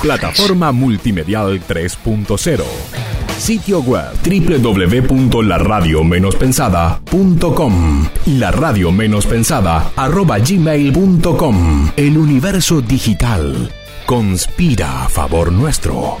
Plataforma Multimedial 3.0. Sitio web www.laradiomeноspensada.com La radio menos pensada arroba El universo digital conspira a favor nuestro.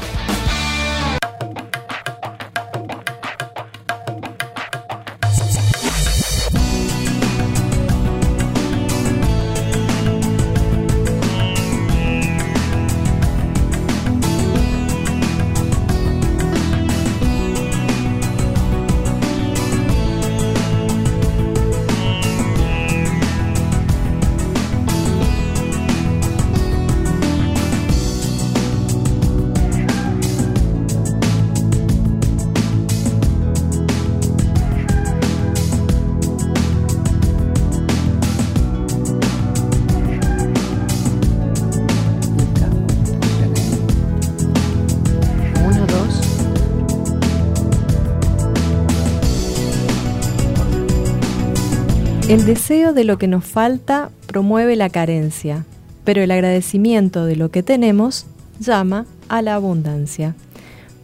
Deseo de lo que nos falta promueve la carencia, pero el agradecimiento de lo que tenemos llama a la abundancia.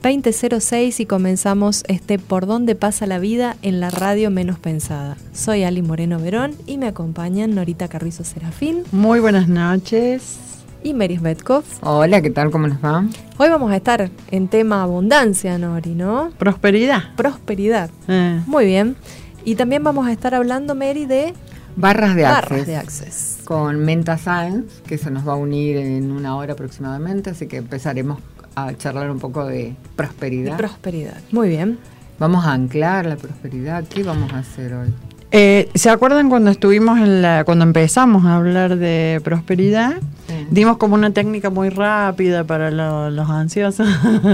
2006 y comenzamos este Por dónde pasa la vida en la radio menos pensada. Soy Ali Moreno Verón y me acompañan Norita Carrizo Serafín Muy buenas noches. y Meris Betkov. Hola, ¿qué tal? ¿Cómo les va? Hoy vamos a estar en tema abundancia, Nori, ¿no? Prosperidad. Prosperidad. Eh, Muy bien. Y también vamos a estar hablando, Mary, de Barras de barras Access. de Access. Con Menta Science, que se nos va a unir en una hora aproximadamente, así que empezaremos a charlar un poco de De prosperidad. prosperidad. Muy bien. vamos a anclar la prosperidad. ¿Qué vamos a hacer hoy? eh, ¿Se acuerdan cuando estuvimos en la, cuando empezamos a hablar de prosperidad? Sí. Dimos como una técnica muy rápida para lo- los ansiosos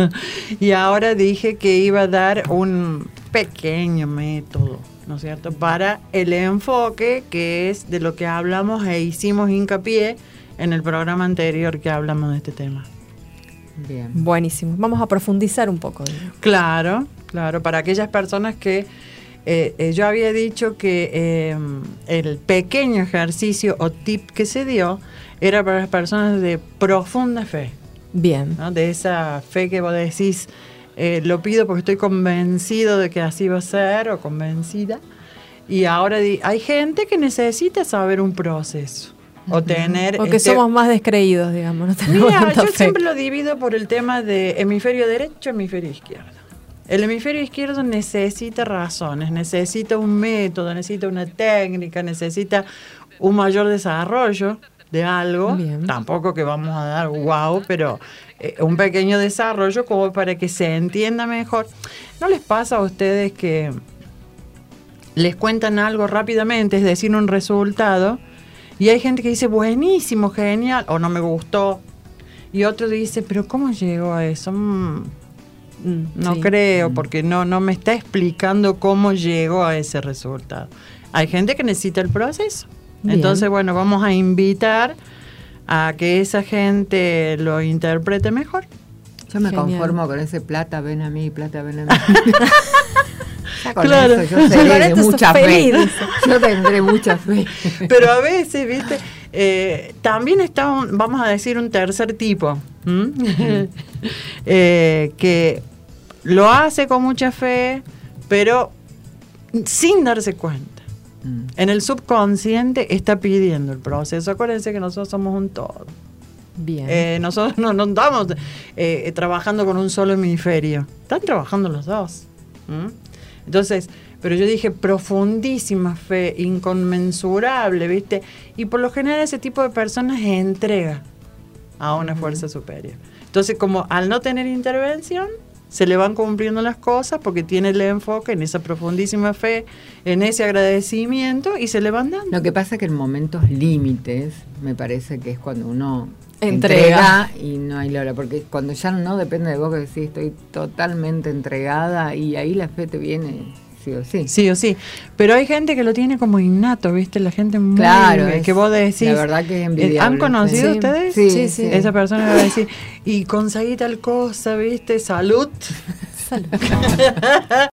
y ahora dije que iba a dar un pequeño método, ¿no es cierto? Para el enfoque que es de lo que hablamos e hicimos hincapié en el programa anterior que hablamos de este tema. Bien. Buenísimo. Vamos a profundizar un poco. Claro, claro, para aquellas personas que eh, eh, yo había dicho que eh, el pequeño ejercicio o tip que se dio era para las personas de profunda fe, Bien. ¿no? de esa fe que vos decís, eh, lo pido porque estoy convencido de que así va a ser o convencida. Y ahora hay gente que necesita saber un proceso o tener... Porque este- somos más descreídos, digamos. No Mira, yo fe. siempre lo divido por el tema de hemisferio derecho, hemisferio izquierdo. El hemisferio izquierdo necesita razones, necesita un método, necesita una técnica, necesita un mayor desarrollo de algo. Bien. Tampoco que vamos a dar wow, pero eh, un pequeño desarrollo como para que se entienda mejor. ¿No les pasa a ustedes que les cuentan algo rápidamente, es decir, un resultado, y hay gente que dice, buenísimo, genial, o no me gustó, y otro dice, pero ¿cómo llegó a eso? Mm, Mm, no sí. creo, porque no, no me está explicando cómo llegó a ese resultado. Hay gente que necesita el proceso. Bien. Entonces, bueno, vamos a invitar a que esa gente lo interprete mejor. Yo me Genial. conformo con ese plata, ven a mí, plata, ven a mí. Con Claro. eso yo seré de mucha fe. Yo tendré mucha fe. Pero a veces, ¿viste? Eh, también está, un- vamos a decir, un tercer tipo. Eh, que lo hace con mucha fe, pero sin darse cuenta. Mm. En el subconsciente está pidiendo el proceso. Acuérdense que nosotros somos un todo. Bien. Eh, nosotros no, no estamos eh, trabajando con un solo hemisferio. Están trabajando los dos. ¿m? Entonces, pero yo dije profundísima fe, inconmensurable, ¿viste? Y por lo general ese tipo de personas entrega a una fuerza superior. Entonces, como al no tener intervención, se le van cumpliendo las cosas porque tiene el enfoque en esa profundísima fe, en ese agradecimiento y se le van dando. Lo que pasa es que en momentos límites me parece que es cuando uno Entrega. entrega, y no hay lola, porque cuando ya no depende de vos que decís estoy totalmente entregada y ahí la fe te viene sí o sí. Sí o sí. Pero hay gente que lo tiene como innato, ¿viste? La gente muy Claro, que vos decís. la verdad que es envidiable, ¿Han conocido sí. ustedes? Sí, Sí, sí. sí. Esa persona va a decir, y conseguí tal cosa, ¿viste? Salud. Salud.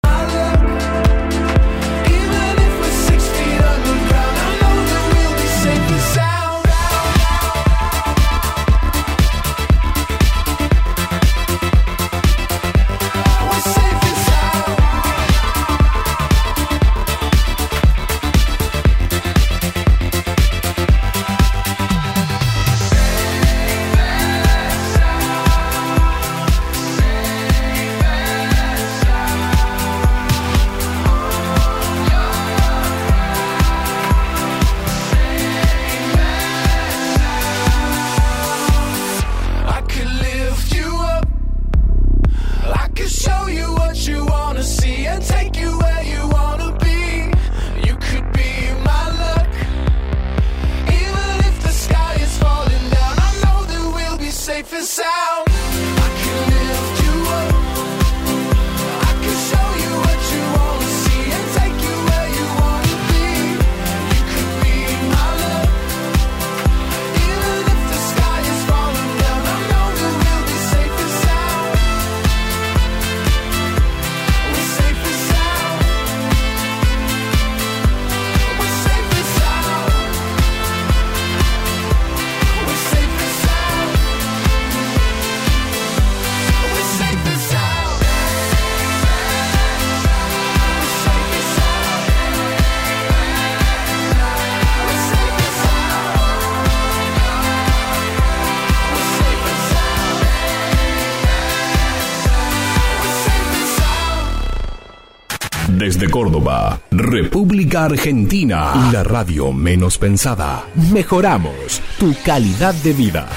Córdoba, República Argentina, la radio menos pensada. Mejoramos tu calidad de vida.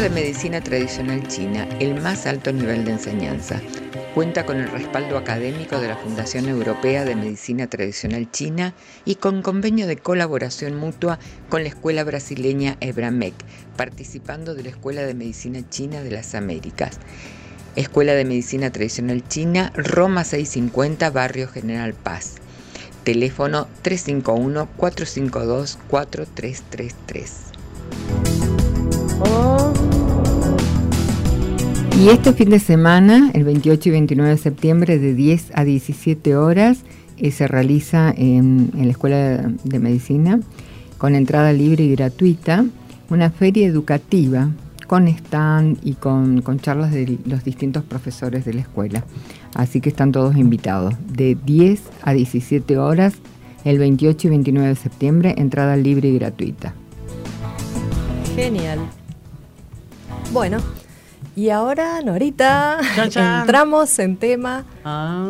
De Medicina Tradicional China, el más alto nivel de enseñanza. Cuenta con el respaldo académico de la Fundación Europea de Medicina Tradicional China y con convenio de colaboración mutua con la Escuela Brasileña Ebramec, participando de la Escuela de Medicina China de las Américas. Escuela de Medicina Tradicional China, Roma 650, Barrio General Paz. Teléfono 351-452-4333. Y este fin de semana, el 28 y 29 de septiembre, de 10 a 17 horas, eh, se realiza en, la Escuela de Medicina, con entrada libre y gratuita, una feria educativa con stand y con, con charlas de los distintos profesores de la escuela. Así que están todos invitados. De 10 a 17 horas, el 28 y 29 de septiembre, entrada libre y gratuita. Genial. Bueno, y ahora, Norita, Chan, chan. entramos en tema Ah,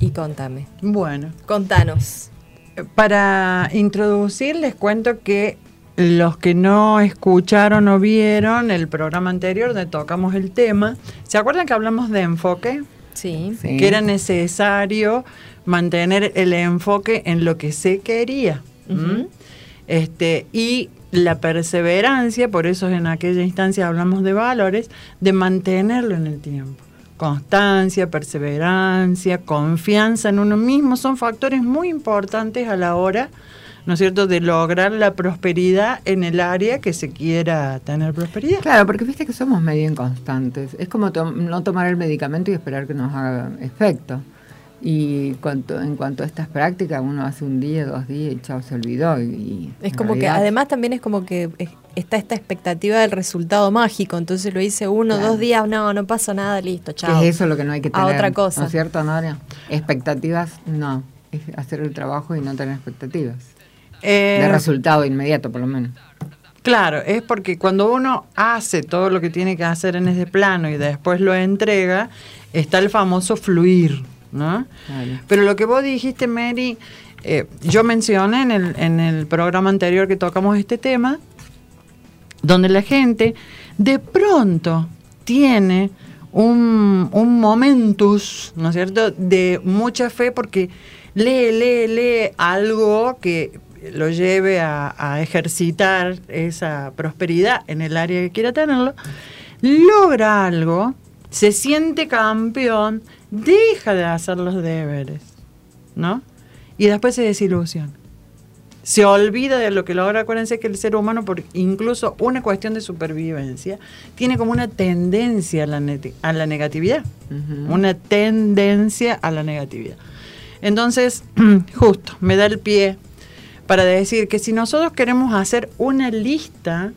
y contame. bueno. Contanos. Para introducir, les cuento que los que no escucharon o vieron el programa anterior donde tocamos el tema, ¿se acuerdan que hablamos de enfoque? Sí. Sí. Que era necesario mantener el enfoque en lo que se quería. este, y la perseverancia, por eso en aquella instancia hablamos de valores, de mantenerlo en el tiempo. Constancia, perseverancia, confianza en uno mismo son factores muy importantes a la hora, ¿no es cierto?, de lograr la prosperidad en el área que se quiera tener prosperidad. Claro, porque viste que somos medio inconstantes. Es como no tomar el medicamento y esperar que nos haga efecto. Y cuanto, en cuanto a estas prácticas, uno hace un día, dos días y chao, se olvidó. Y, y Es como que, además también es como que es- está esta expectativa del resultado mágico, entonces lo hice uno, Claro. dos días, no, no pasa nada, listo, chao. es eso lo que no hay que A tener. otra cosa. ¿No es cierto, Noria? Expectativas, no. Es hacer el trabajo y no tener expectativas. Eh, de resultado inmediato, por lo menos. Claro, es porque cuando uno hace todo lo que tiene que hacer en ese plano y después lo entrega, está el famoso fluir, ¿no? Pero lo que vos dijiste, Mary, eh, yo mencioné en el, en el programa anterior que tocamos este tema, donde la gente de pronto tiene un, un momentus, ¿no es cierto?, de mucha fe porque lee, lee, lee algo que lo lleve a, a ejercitar esa prosperidad en el área que quiera tenerlo, logra algo, se siente campeón, deja de hacer los deberes, ¿no? Y después se desilusiona. Se olvida de lo que logra. Acuérdense que el ser humano, por incluso una cuestión de supervivencia, tiene como una tendencia a la, neti- a la negatividad. Una tendencia a la negatividad. Entonces, justo, me da el pie para decir que si nosotros queremos hacer una lista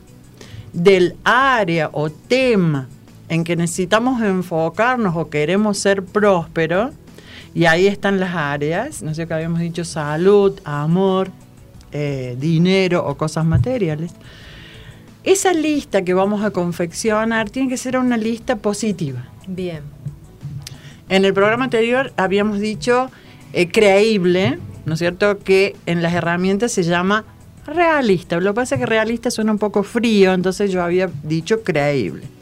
del área o tema en que necesitamos enfocarnos o queremos ser prósperos, y ahí están las áreas, no sé que habíamos dicho salud, amor, eh, dinero o cosas materiales. esa lista que vamos a confeccionar tiene que ser una lista positiva. Bien. En el programa anterior habíamos dicho eh, creíble, ¿no es cierto? Que en las herramientas se llama realista. Lo que pasa es que realista suena un poco frío, entonces yo había dicho creíble.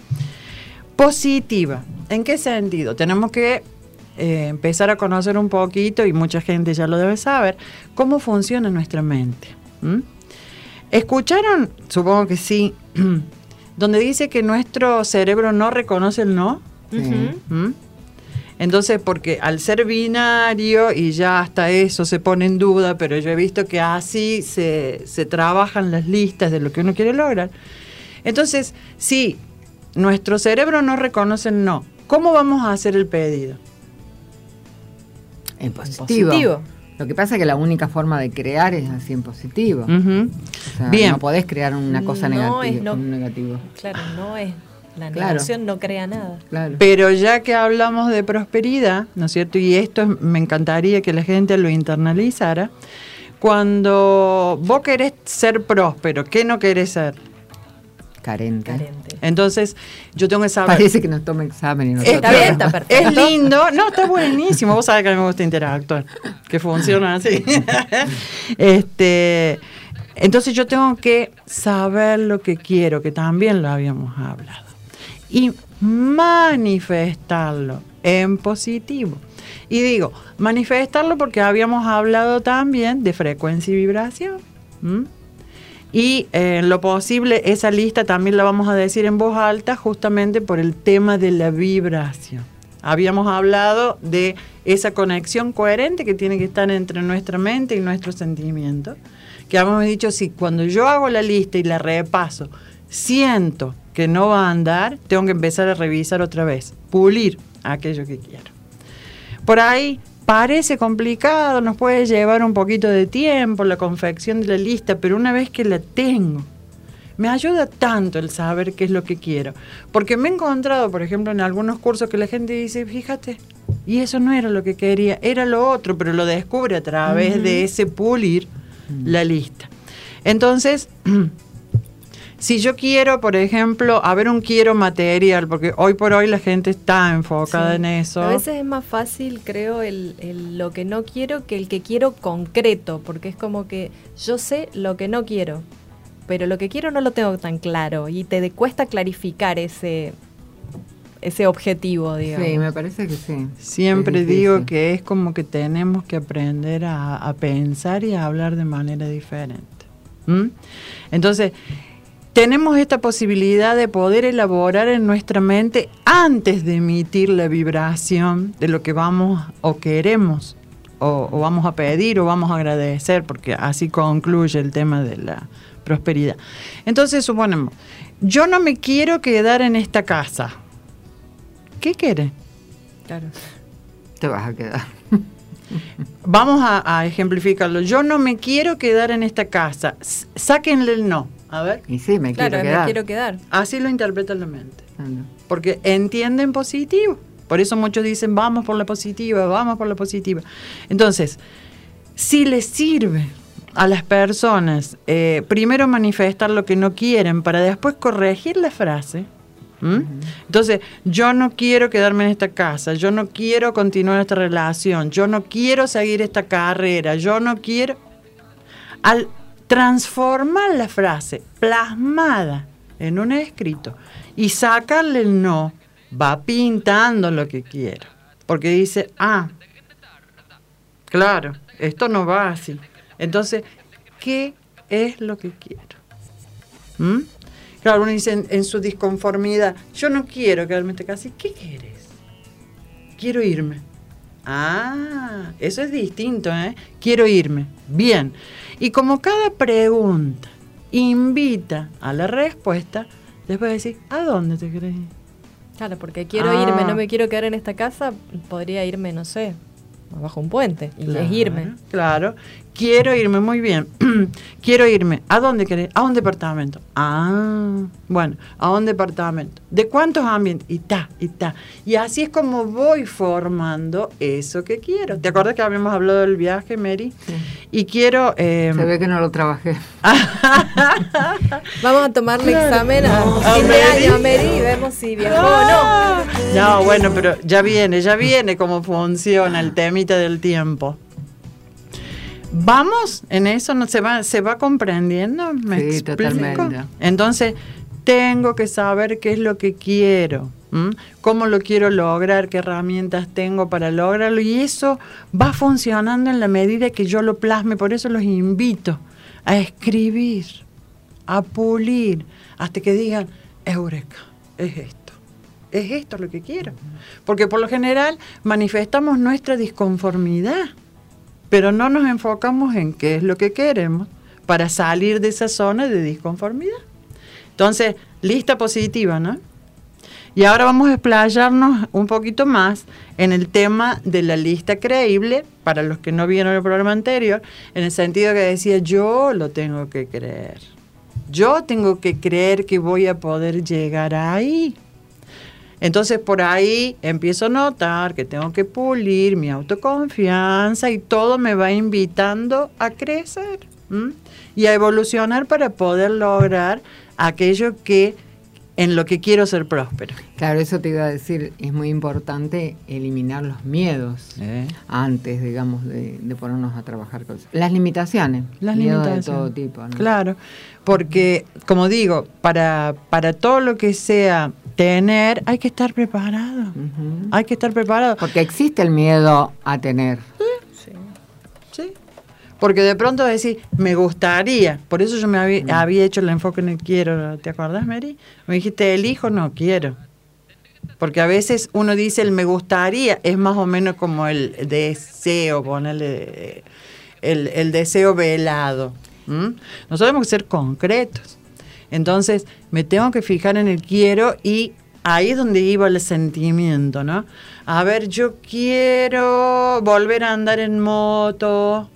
Positiva. ¿En qué sentido? Tenemos que eh, empezar a conocer un poquito, y mucha gente ya lo debe saber, cómo funciona nuestra mente. ¿Escucharon? Supongo que sí. donde dice que nuestro cerebro no reconoce el no. Entonces, porque al ser binario y ya hasta eso se pone en duda, pero yo he visto que así se, se trabajan las listas de lo que uno quiere lograr. Entonces, si nuestro cerebro no reconoce el no, ¿cómo vamos a hacer el pedido? En positivo. positivo. Lo que pasa es que la única forma de crear es así en positivo. Ujú. O sea, Bien. No podés crear una cosa No negativa. es no- un negativo. Claro, no es. La Claro. negación no crea nada. Claro. Pero ya que hablamos de prosperidad, ¿no es cierto? Y esto es- me encantaría que la gente lo internalizara. Cuando vos querés ser próspero, ¿qué no querés ser? Carente. Carente. Entonces, yo tengo que saber. Parece que nos toma examen y nosotros. Está bien, está perfecto. es lindo, no, está buenísimo. Vos sabés que a mí me gusta interactuar, que funciona así. este, entonces yo tengo que saber lo que quiero, que también lo habíamos hablado, y manifestarlo en positivo. Y digo, manifestarlo porque habíamos hablado también de frecuencia y vibración. ¿m? Y eh, en lo posible, esa lista también la vamos a decir en voz alta justamente por el tema de la vibración. Habíamos hablado de esa conexión coherente que tiene que estar entre nuestra mente y nuestro sentimiento. Que habíamos dicho, si cuando yo hago la lista y la repaso, siento que no va a andar, tengo que empezar a revisar otra vez, pulir aquello que quiero. Por ahí parece complicado, nos puede llevar un poquito de tiempo la confección de la lista, pero una vez que la tengo, me ayuda tanto el saber qué es lo que quiero. Porque me he encontrado, por ejemplo, en algunos cursos que la gente dice, fíjate, y eso no era lo que quería, era lo otro, pero lo descubre a través de ese pulir la lista. Entonces, si yo quiero, por ejemplo, a ver un quiero material, porque hoy por hoy la gente está enfocada Sí. en eso. A veces es más fácil, creo, el, el lo que no quiero que el que quiero concreto, porque es como que yo sé lo que no quiero, pero lo que quiero no lo tengo tan claro y te de- cuesta clarificar ese ese objetivo, digamos. Sí, me parece que sí. Siempre digo que es como que tenemos que aprender a, a pensar y a hablar de manera diferente. ¿Mm? Entonces, tenemos esta posibilidad de poder elaborar en nuestra mente antes de emitir la vibración de lo que vamos o queremos o, o vamos a pedir o vamos a agradecer, porque así concluye el tema de la prosperidad. Entonces, suponemos, yo no me quiero quedar en esta casa. ¿Qué quiere? Claro. Te vas a quedar. Vamos a, a ejemplificarlo. Yo no me quiero quedar en esta casa. S- sáquenle el no. A ver. Y sí, me Claro, quiero me quedar. quiero quedar. Así lo interpreta la mente. Ah, no. Porque entienden positivo. Por eso muchos dicen, vamos por la positiva, vamos por la positiva. Entonces, si les sirve a las personas eh, primero manifestar lo que no quieren para después corregir la frase, entonces yo no quiero quedarme en esta casa, yo no quiero continuar esta relación, yo no quiero seguir esta carrera, yo no quiero... Al transformar la frase plasmada en un escrito y sacarle el no, va pintando lo que quiero. Porque dice, ah, claro, esto no va así. Entonces, ¿qué es lo que quiero? ¿Mm? Claro, uno dice en, su disconformidad, yo no quiero quedarme en esta casa. ¿Y qué quieres? Quiero irme. Ah, eso es distinto, ¿eh? Quiero irme. Bien. Y como cada pregunta invita a la respuesta, después decir, ¿a dónde te querés ir? Claro, porque quiero Ah. irme, no me quiero quedar en esta casa, podría irme, no sé, bajo un puente y es irme. Claro. Quiero irme, muy bien. Quiero irme. ¿A dónde querés? A un departamento. Ah, bueno, a un departamento. ¿De cuántos ambientes? Y ta, y ta. Y así es como voy formando eso que quiero. ¿Te acuerdas que habíamos hablado del viaje, Mary? Y quiero... eh, Se ve que no lo trabajé. Vamos a tomarle Claro. examen a No. fin de Mary. año Mary y vemos si viajó o no. No, bueno, pero ya viene, ya viene cómo funciona el temita del tiempo. ¿Vamos en eso? ¿No se va, se va comprendiendo? ¿Me Sí, explico? totalmente. Entonces, tengo que saber qué es lo que quiero, ¿m? cómo lo quiero lograr, qué herramientas tengo para lograrlo. Y eso va funcionando en la medida que yo lo plasme. Por eso los invito a escribir, a pulir, hasta que digan, Eureka, es esto. Es esto lo que quiero. Porque por lo general manifestamos nuestra disconformidad, pero no nos enfocamos en qué es lo que queremos para salir de esa zona de disconformidad. Entonces, lista positiva, ¿no? Y ahora vamos a explayarnos un poquito más en el tema de la lista creíble, para los que no vieron el programa anterior, en el sentido que decía, yo lo tengo que creer. Yo tengo que creer que voy a poder llegar ahí. Entonces por ahí empiezo a notar que tengo que pulir mi autoconfianza y todo me va invitando a crecer ¿m? y a evolucionar para poder lograr aquello que en lo que quiero ser próspero. Claro, eso te iba a decir, es muy importante eliminar los miedos antes, digamos, de, de ponernos a trabajar con eso. Las limitaciones, Las miedos limitaciones. de todo tipo. ¿no? Claro, porque como digo, para, para todo lo que sea tener, hay que estar preparado. Hay que estar preparado. Porque existe el miedo a tener. Sí. Porque de pronto decir, me gustaría, por eso yo me había, había hecho el enfoque en el quiero, ¿te acuerdas, Mary? Me dijiste, elijo, no quiero. Porque a veces uno dice el me gustaría, es más o menos como el deseo, ponerle el, el deseo velado. ¿m? Nosotros tenemos que ser concretos. Entonces, me tengo que fijar en el quiero y ahí es donde iba el sentimiento, ¿no? A ver, yo quiero volver a andar en moto.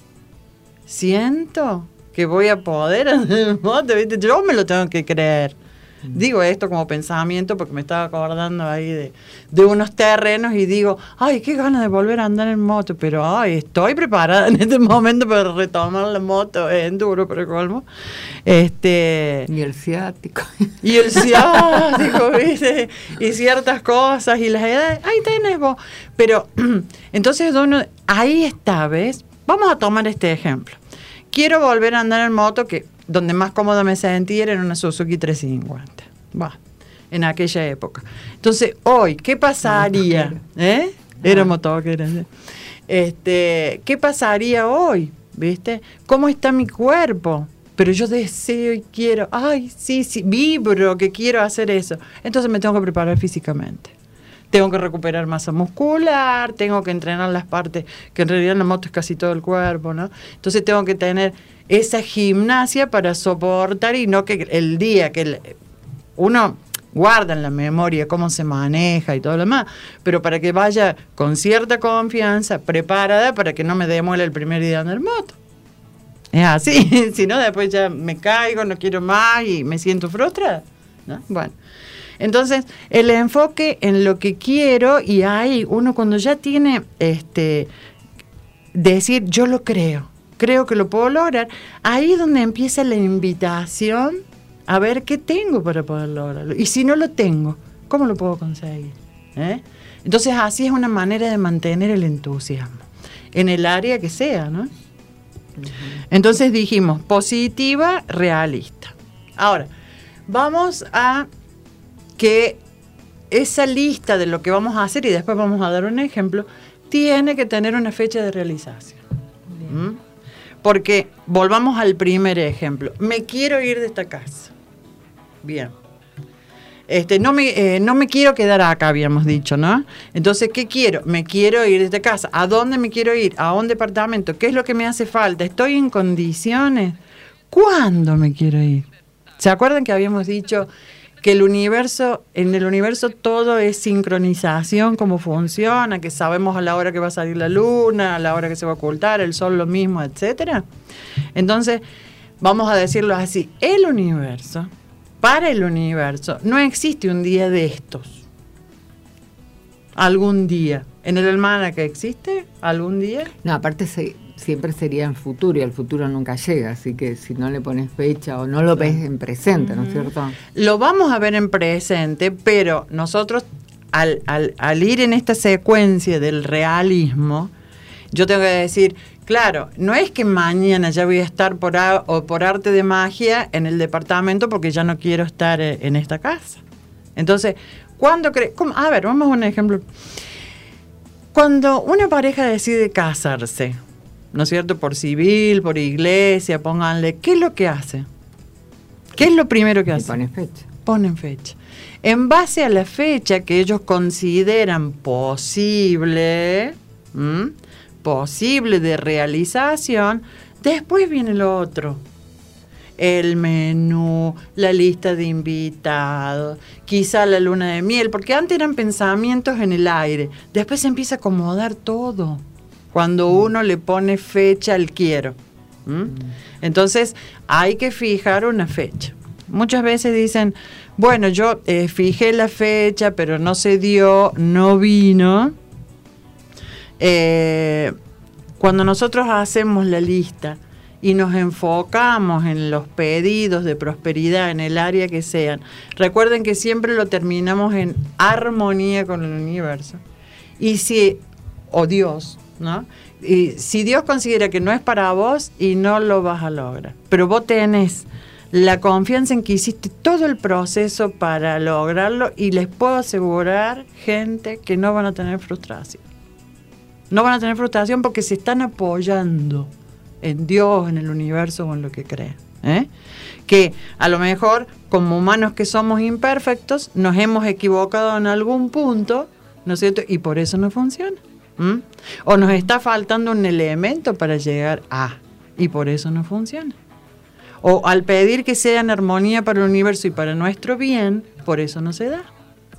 Siento que voy a poder andar en moto. Yo me lo tengo que creer. Digo esto como pensamiento porque me estaba acordando ahí de, de unos terrenos y digo, ay, qué ganas de volver a andar en moto, pero ay, estoy preparada en este momento para retomar la moto, es duro, pero colmo. Este, Y el ciático. y el ciático, ¿viste? Y ciertas cosas, y las edades, ahí tenés vos. Pero, entonces uno, ahí está, ¿ves? Vamos a tomar este ejemplo. Quiero volver a andar en moto, que donde más cómodo me sentí era en una Suzuki 350. Va, en aquella época. Entonces, hoy, ¿qué pasaría? ¿Eh? Era motoquera. ¿sí? Este, ¿Qué pasaría hoy? ¿Viste? ¿Cómo está mi cuerpo? Pero yo deseo y quiero, ay, sí, sí, vibro que quiero hacer eso. Entonces me tengo que preparar físicamente. Tengo que recuperar masa muscular, tengo que entrenar las partes, que en realidad en la moto es casi todo el cuerpo, ¿no? Entonces tengo que tener esa gimnasia para soportar y no que el día que uno guarda en la memoria cómo se maneja y todo lo demás, pero para que vaya con cierta confianza, preparada para que no me demuela el primer día en el moto. Es así, si no después ya me caigo, no quiero más y me siento frustrada. ¿no? Bueno, entonces el enfoque en lo que quiero y ahí uno cuando ya tiene este decir yo lo creo, creo que lo puedo lograr, ahí es donde empieza la invitación a ver qué tengo para poder lograrlo. Y si no lo tengo, ¿cómo lo puedo conseguir? ¿Eh? Entonces así es una manera de mantener el entusiasmo, en el área que sea, ¿no? Entonces dijimos, positiva, realista. Ahora, vamos a que esa lista de lo que vamos a hacer, y después vamos a dar un ejemplo, tiene que tener una fecha de realización. ¿Mm? Porque volvamos al primer ejemplo. Me quiero ir de esta casa. Bien. Este, no, me, eh, no me quiero quedar acá, habíamos dicho, ¿no? Entonces, ¿qué quiero? Me quiero ir de esta casa. ¿A dónde me quiero ir? ¿A un departamento? ¿Qué es lo que me hace falta? ¿Estoy en condiciones? ¿Cuándo me quiero ir? ¿Se acuerdan que habíamos dicho que el universo, en el universo todo es sincronización, cómo funciona, que sabemos a la hora que va a salir la luna, a la hora que se va a ocultar, el sol lo mismo, etcétera. Entonces, vamos a decirlo así, el universo, para el universo, no existe un día de estos. Algún día. ¿En el almanaque existe algún día? No, aparte se- siempre sería en futuro y el futuro nunca llega, así que si no le pones fecha o no lo ves en presente, ¿no es cierto? Lo vamos a ver en presente, pero nosotros al, al- al ir en esta secuencia del realismo, yo tengo que decir, claro, no es que mañana ya voy a estar por, a- o por arte de magia en el departamento porque ya no quiero estar eh, en esta casa. Entonces, ¿cuándo cree? cómo? A ver, vamos a un ejemplo. Cuando una pareja decide casarse, ¿no es cierto? Por civil, por iglesia, pónganle, ¿qué es lo que hace? ¿Qué es lo primero que Y hace? pones fecha. ponen fecha. En base a la fecha que ellos consideran posible, ¿m? posible de realización, después viene lo otro. El menú, la lista de invitados, quizá la luna de miel, porque antes eran pensamientos en el aire, después se empieza a acomodar todo cuando uno le pone fecha al quiero. ¿m? Entonces hay que fijar una fecha. Muchas veces dicen, bueno, yo eh, fijé la fecha, pero no se dio, no vino. Eh, cuando nosotros hacemos la lista y nos enfocamos en los pedidos de prosperidad en el área que sean, recuerden que siempre lo terminamos en armonía con el universo. Y si, o Dios, ¿no? Y si Dios considera que no es para vos y no lo vas a lograr, pero vos tenés la confianza en que hiciste todo el proceso para lograrlo y les puedo asegurar, gente, que no van a tener frustración. No van a tener frustración porque se están apoyando en Dios, en el universo o en lo que creen. ¿eh? Que a lo mejor, como humanos que somos imperfectos, nos hemos equivocado en algún punto, ¿no es cierto? Y por eso no funciona. ¿M? O nos está faltando un elemento para llegar a, y por eso no funciona. O al pedir que sea en armonía para el universo y para nuestro bien, por eso no se da.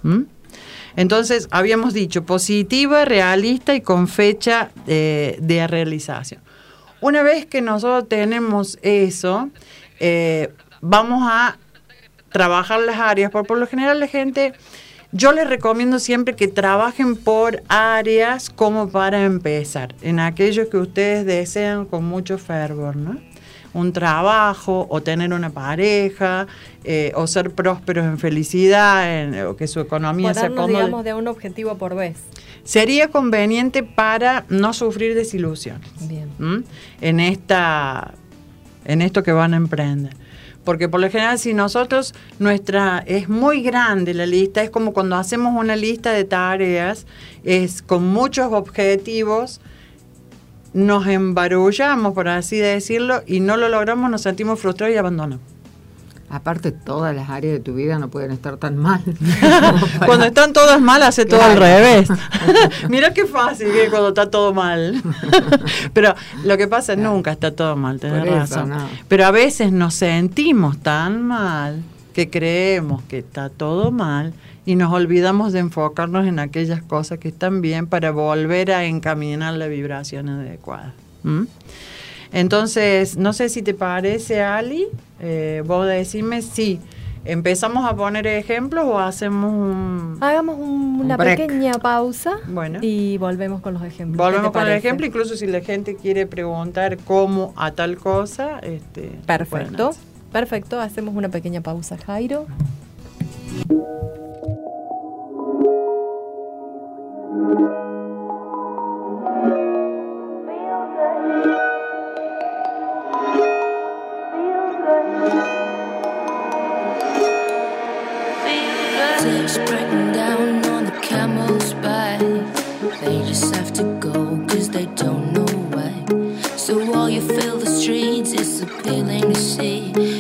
¿m? Entonces, habíamos dicho positiva, realista y con fecha eh, de realización. Una vez que nosotros tenemos eso, eh, vamos a trabajar las áreas, porque por lo general la gente, yo les recomiendo siempre que trabajen por áreas como para empezar, en aquellos que ustedes desean con mucho fervor, ¿no? Un trabajo o tener una pareja eh, o ser prósperos en felicidad en- o que su economía se Ponernos, acomode. digamos, de un objetivo por vez. Sería conveniente para no sufrir desilusiones. En esta en esto que van a emprender. Porque por lo general si nosotros nuestra es muy grande la lista, es como cuando hacemos una lista de tareas, es con muchos objetivos, nos embarullamos, por así decirlo, y no lo logramos, nos sentimos frustrados y abandonamos. Aparte, todas las áreas de tu vida no pueden estar tan mal. Cuando están todas mal, hace todo al revés. Mira qué fácil que cuando está todo mal. Pero lo que pasa es nunca está todo mal, tenés eso, razón. no. Pero a veces nos sentimos tan mal que creemos que está todo mal y nos olvidamos de enfocarnos en aquellas cosas que están bien para volver a encaminar la vibración adecuada. ¿Mm? Entonces, no sé si te parece, Ali, eh, vos decime si empezamos a poner ejemplos o hacemos un... Hagamos un- una pequeña pausa Bueno. y volvemos con los ejemplos. ¿Qué Volvemos con el ejemplo, incluso si la gente quiere preguntar cómo a tal cosa, este, Perfecto. Perfecto, hacemos una pequeña pausa, Jairo. Appealing to see.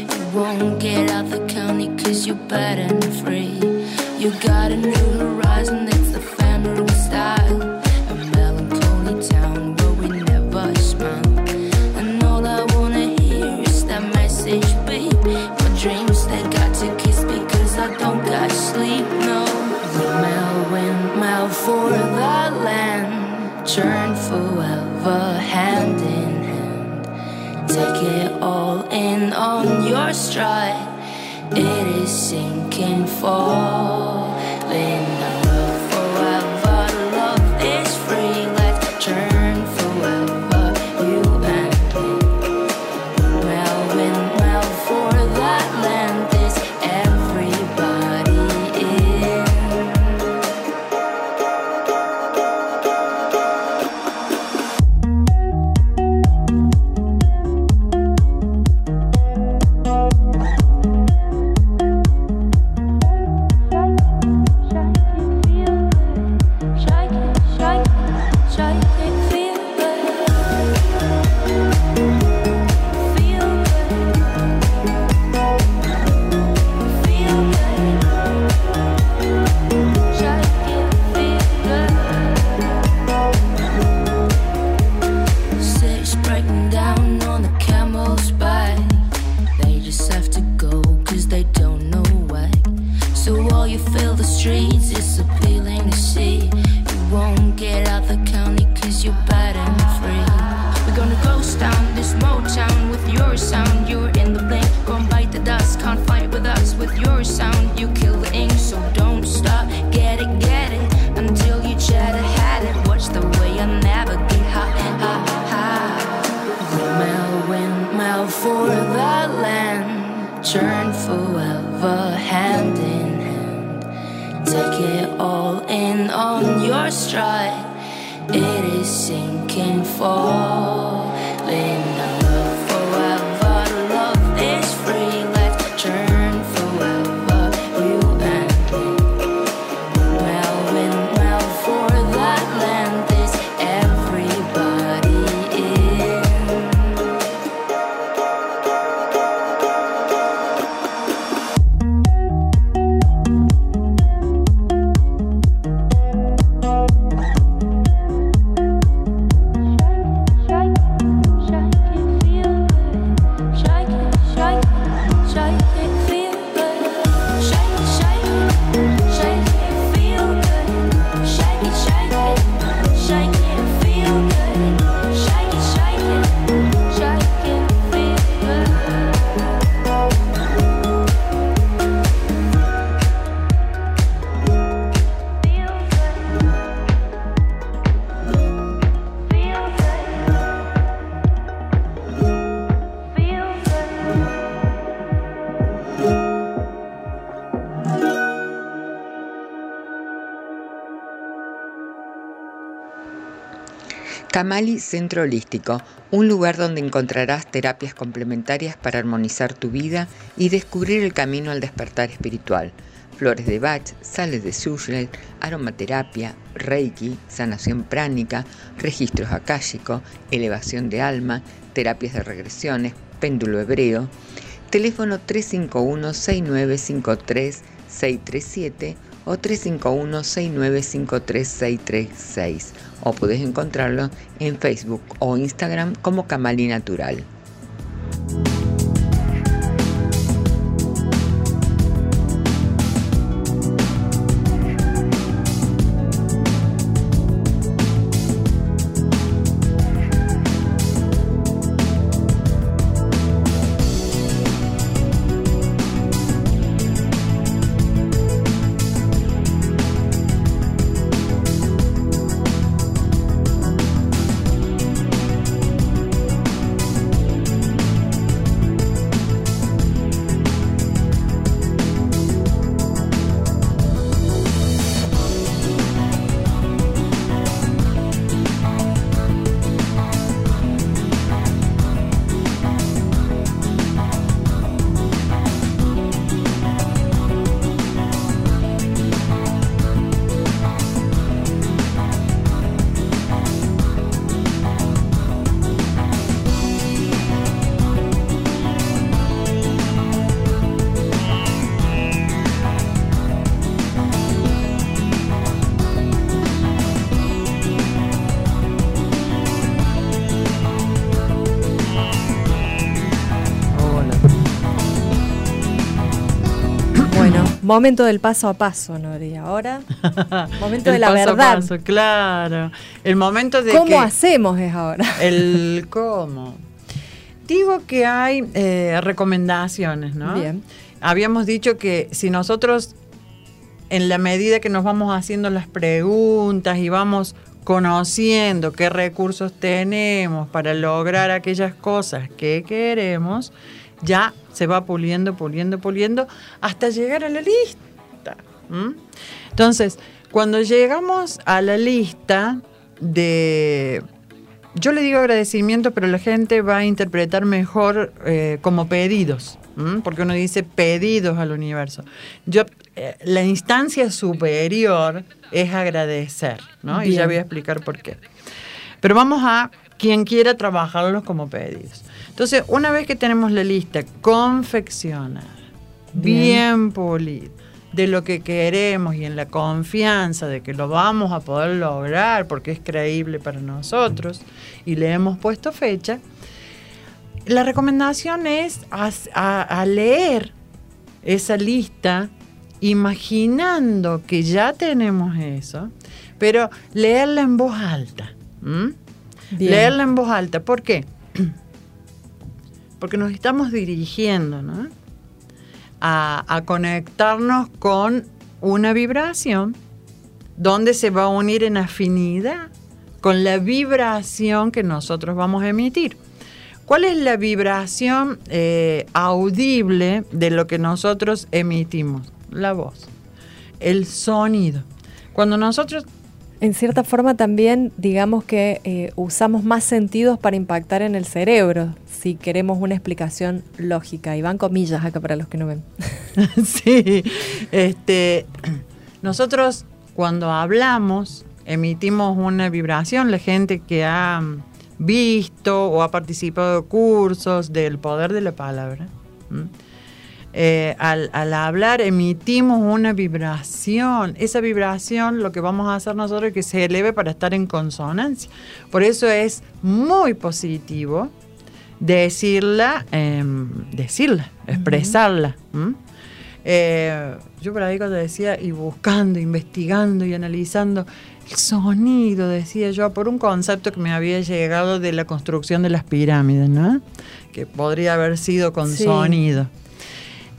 Amali Centro Holístico, un lugar donde encontrarás terapias complementarias para armonizar tu vida y descubrir el camino al despertar espiritual. Flores de Bach, sales de Sushel, aromaterapia, reiki, sanación pránica, registros akáshico, elevación de alma, terapias de regresiones, péndulo hebreo. Teléfono 351 6953 637 o 351-6953-636 o puedes encontrarlo en Facebook o Instagram como Camali Natural. Momento del paso a paso, Nori. Ahora, momento de la paso a verdad. paso, claro. El momento de ¿Cómo que hacemos es ahora? el cómo. Digo que hay eh, recomendaciones, ¿no? Bien. Habíamos dicho que si nosotros, en la medida que nos vamos haciendo las preguntas y vamos conociendo qué recursos tenemos para lograr aquellas cosas que queremos, ya se va puliendo, puliendo, puliendo, hasta llegar a la lista. Entonces, cuando llegamos a la lista de yo le digo agradecimiento, pero la gente va a interpretar mejor eh, como pedidos, porque uno dice pedidos al universo. Yo, eh, la instancia superior es agradecer, ¿no? Y ya voy a explicar por qué. Pero vamos a quien quiera trabajarlos como pedidos. Entonces, una vez que tenemos la lista confeccionada, Bien. bien pulida, de lo que queremos y en la confianza de que lo vamos a poder lograr porque es creíble para nosotros y le hemos puesto fecha, la recomendación es a, a- a leer esa lista imaginando que ya tenemos eso, pero leerla en voz alta. Leerla en voz alta. ¿Por qué? Porque nos estamos dirigiendo ¿no? a, conectarnos con una vibración donde se va a unir en afinidad con la vibración que nosotros vamos a emitir. ¿Cuál es la vibración eh, audible de lo que nosotros emitimos? La voz, el sonido. Cuando nosotros En cierta forma también, digamos que eh, usamos más sentidos para impactar en el cerebro, si queremos una explicación lógica. Y van comillas acá para los que no ven. sí, este, nosotros cuando hablamos emitimos una vibración. La gente que ha visto o ha participado de cursos del poder de la palabra. Eh, al, al hablar emitimos una vibración. Esa vibración lo que vamos a hacer nosotros es que se eleve para estar en consonancia. Por eso es muy positivo decirla, em, decirla, expresarla. Eh, yo por ahí cuando decía, y buscando, investigando y analizando el sonido, decía yo, por un concepto que me había llegado de la construcción de las pirámides, ¿no? Que podría haber sido con Sí. sonido.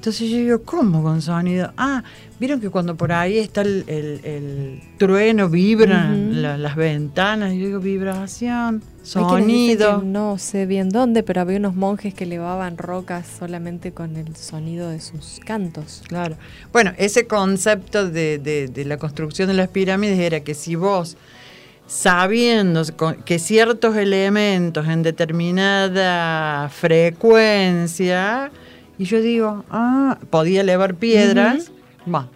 Entonces yo digo, ¿cómo con sonido? Ah, vieron que cuando por ahí está el, el- el trueno, vibran la- las ventanas, yo digo, vibración, sonido. que no sé bien dónde, pero había unos monjes que elevaban rocas solamente con el sonido de sus cantos. Claro. Bueno, ese concepto de, de- de la construcción de las pirámides era que si vos, sabiendo que ciertos elementos en determinada frecuencia, y yo digo, ah, podía elevar piedras, va,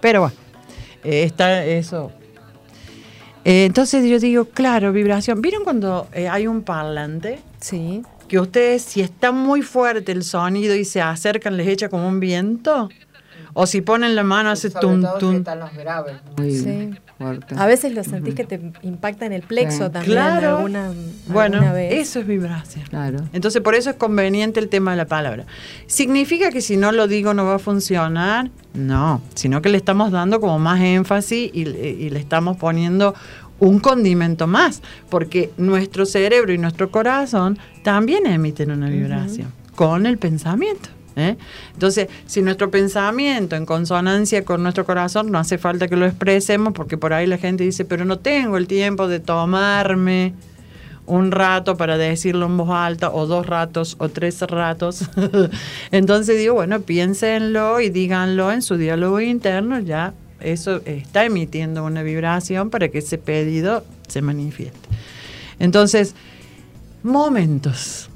pero bueno, eh, está eso. Eh, entonces yo digo, claro, vibración. ¿Vieron cuando eh, hay un parlante? Sí. que ustedes, si está muy fuerte el sonido y se acercan, les echa como un viento. O si ponen la mano, hace Sobre tum, todo si tum. están los graves. Muy Sí. fuerte. A veces lo sentís que te impacta en el plexo Sí. también Claro. alguna, Bueno, alguna vez. eso es vibración. Claro. Entonces, por eso es conveniente el tema de la palabra. ¿Significa que si no lo digo no va a funcionar? No, sino que le estamos dando como más énfasis y, y le estamos poniendo un condimento más, porque nuestro cerebro y nuestro corazón también emiten una vibración con el pensamiento. ¿Eh? Entonces, si nuestro pensamiento en consonancia con nuestro corazón, no hace falta que lo expresemos, porque por ahí la gente dice, pero no tengo el tiempo de tomarme un rato para decirlo en voz alta, o dos ratos, o tres ratos. Entonces digo, bueno, piénsenlo y díganlo en su diálogo interno, ya eso está emitiendo una vibración para que ese pedido se manifieste. Entonces, momentos.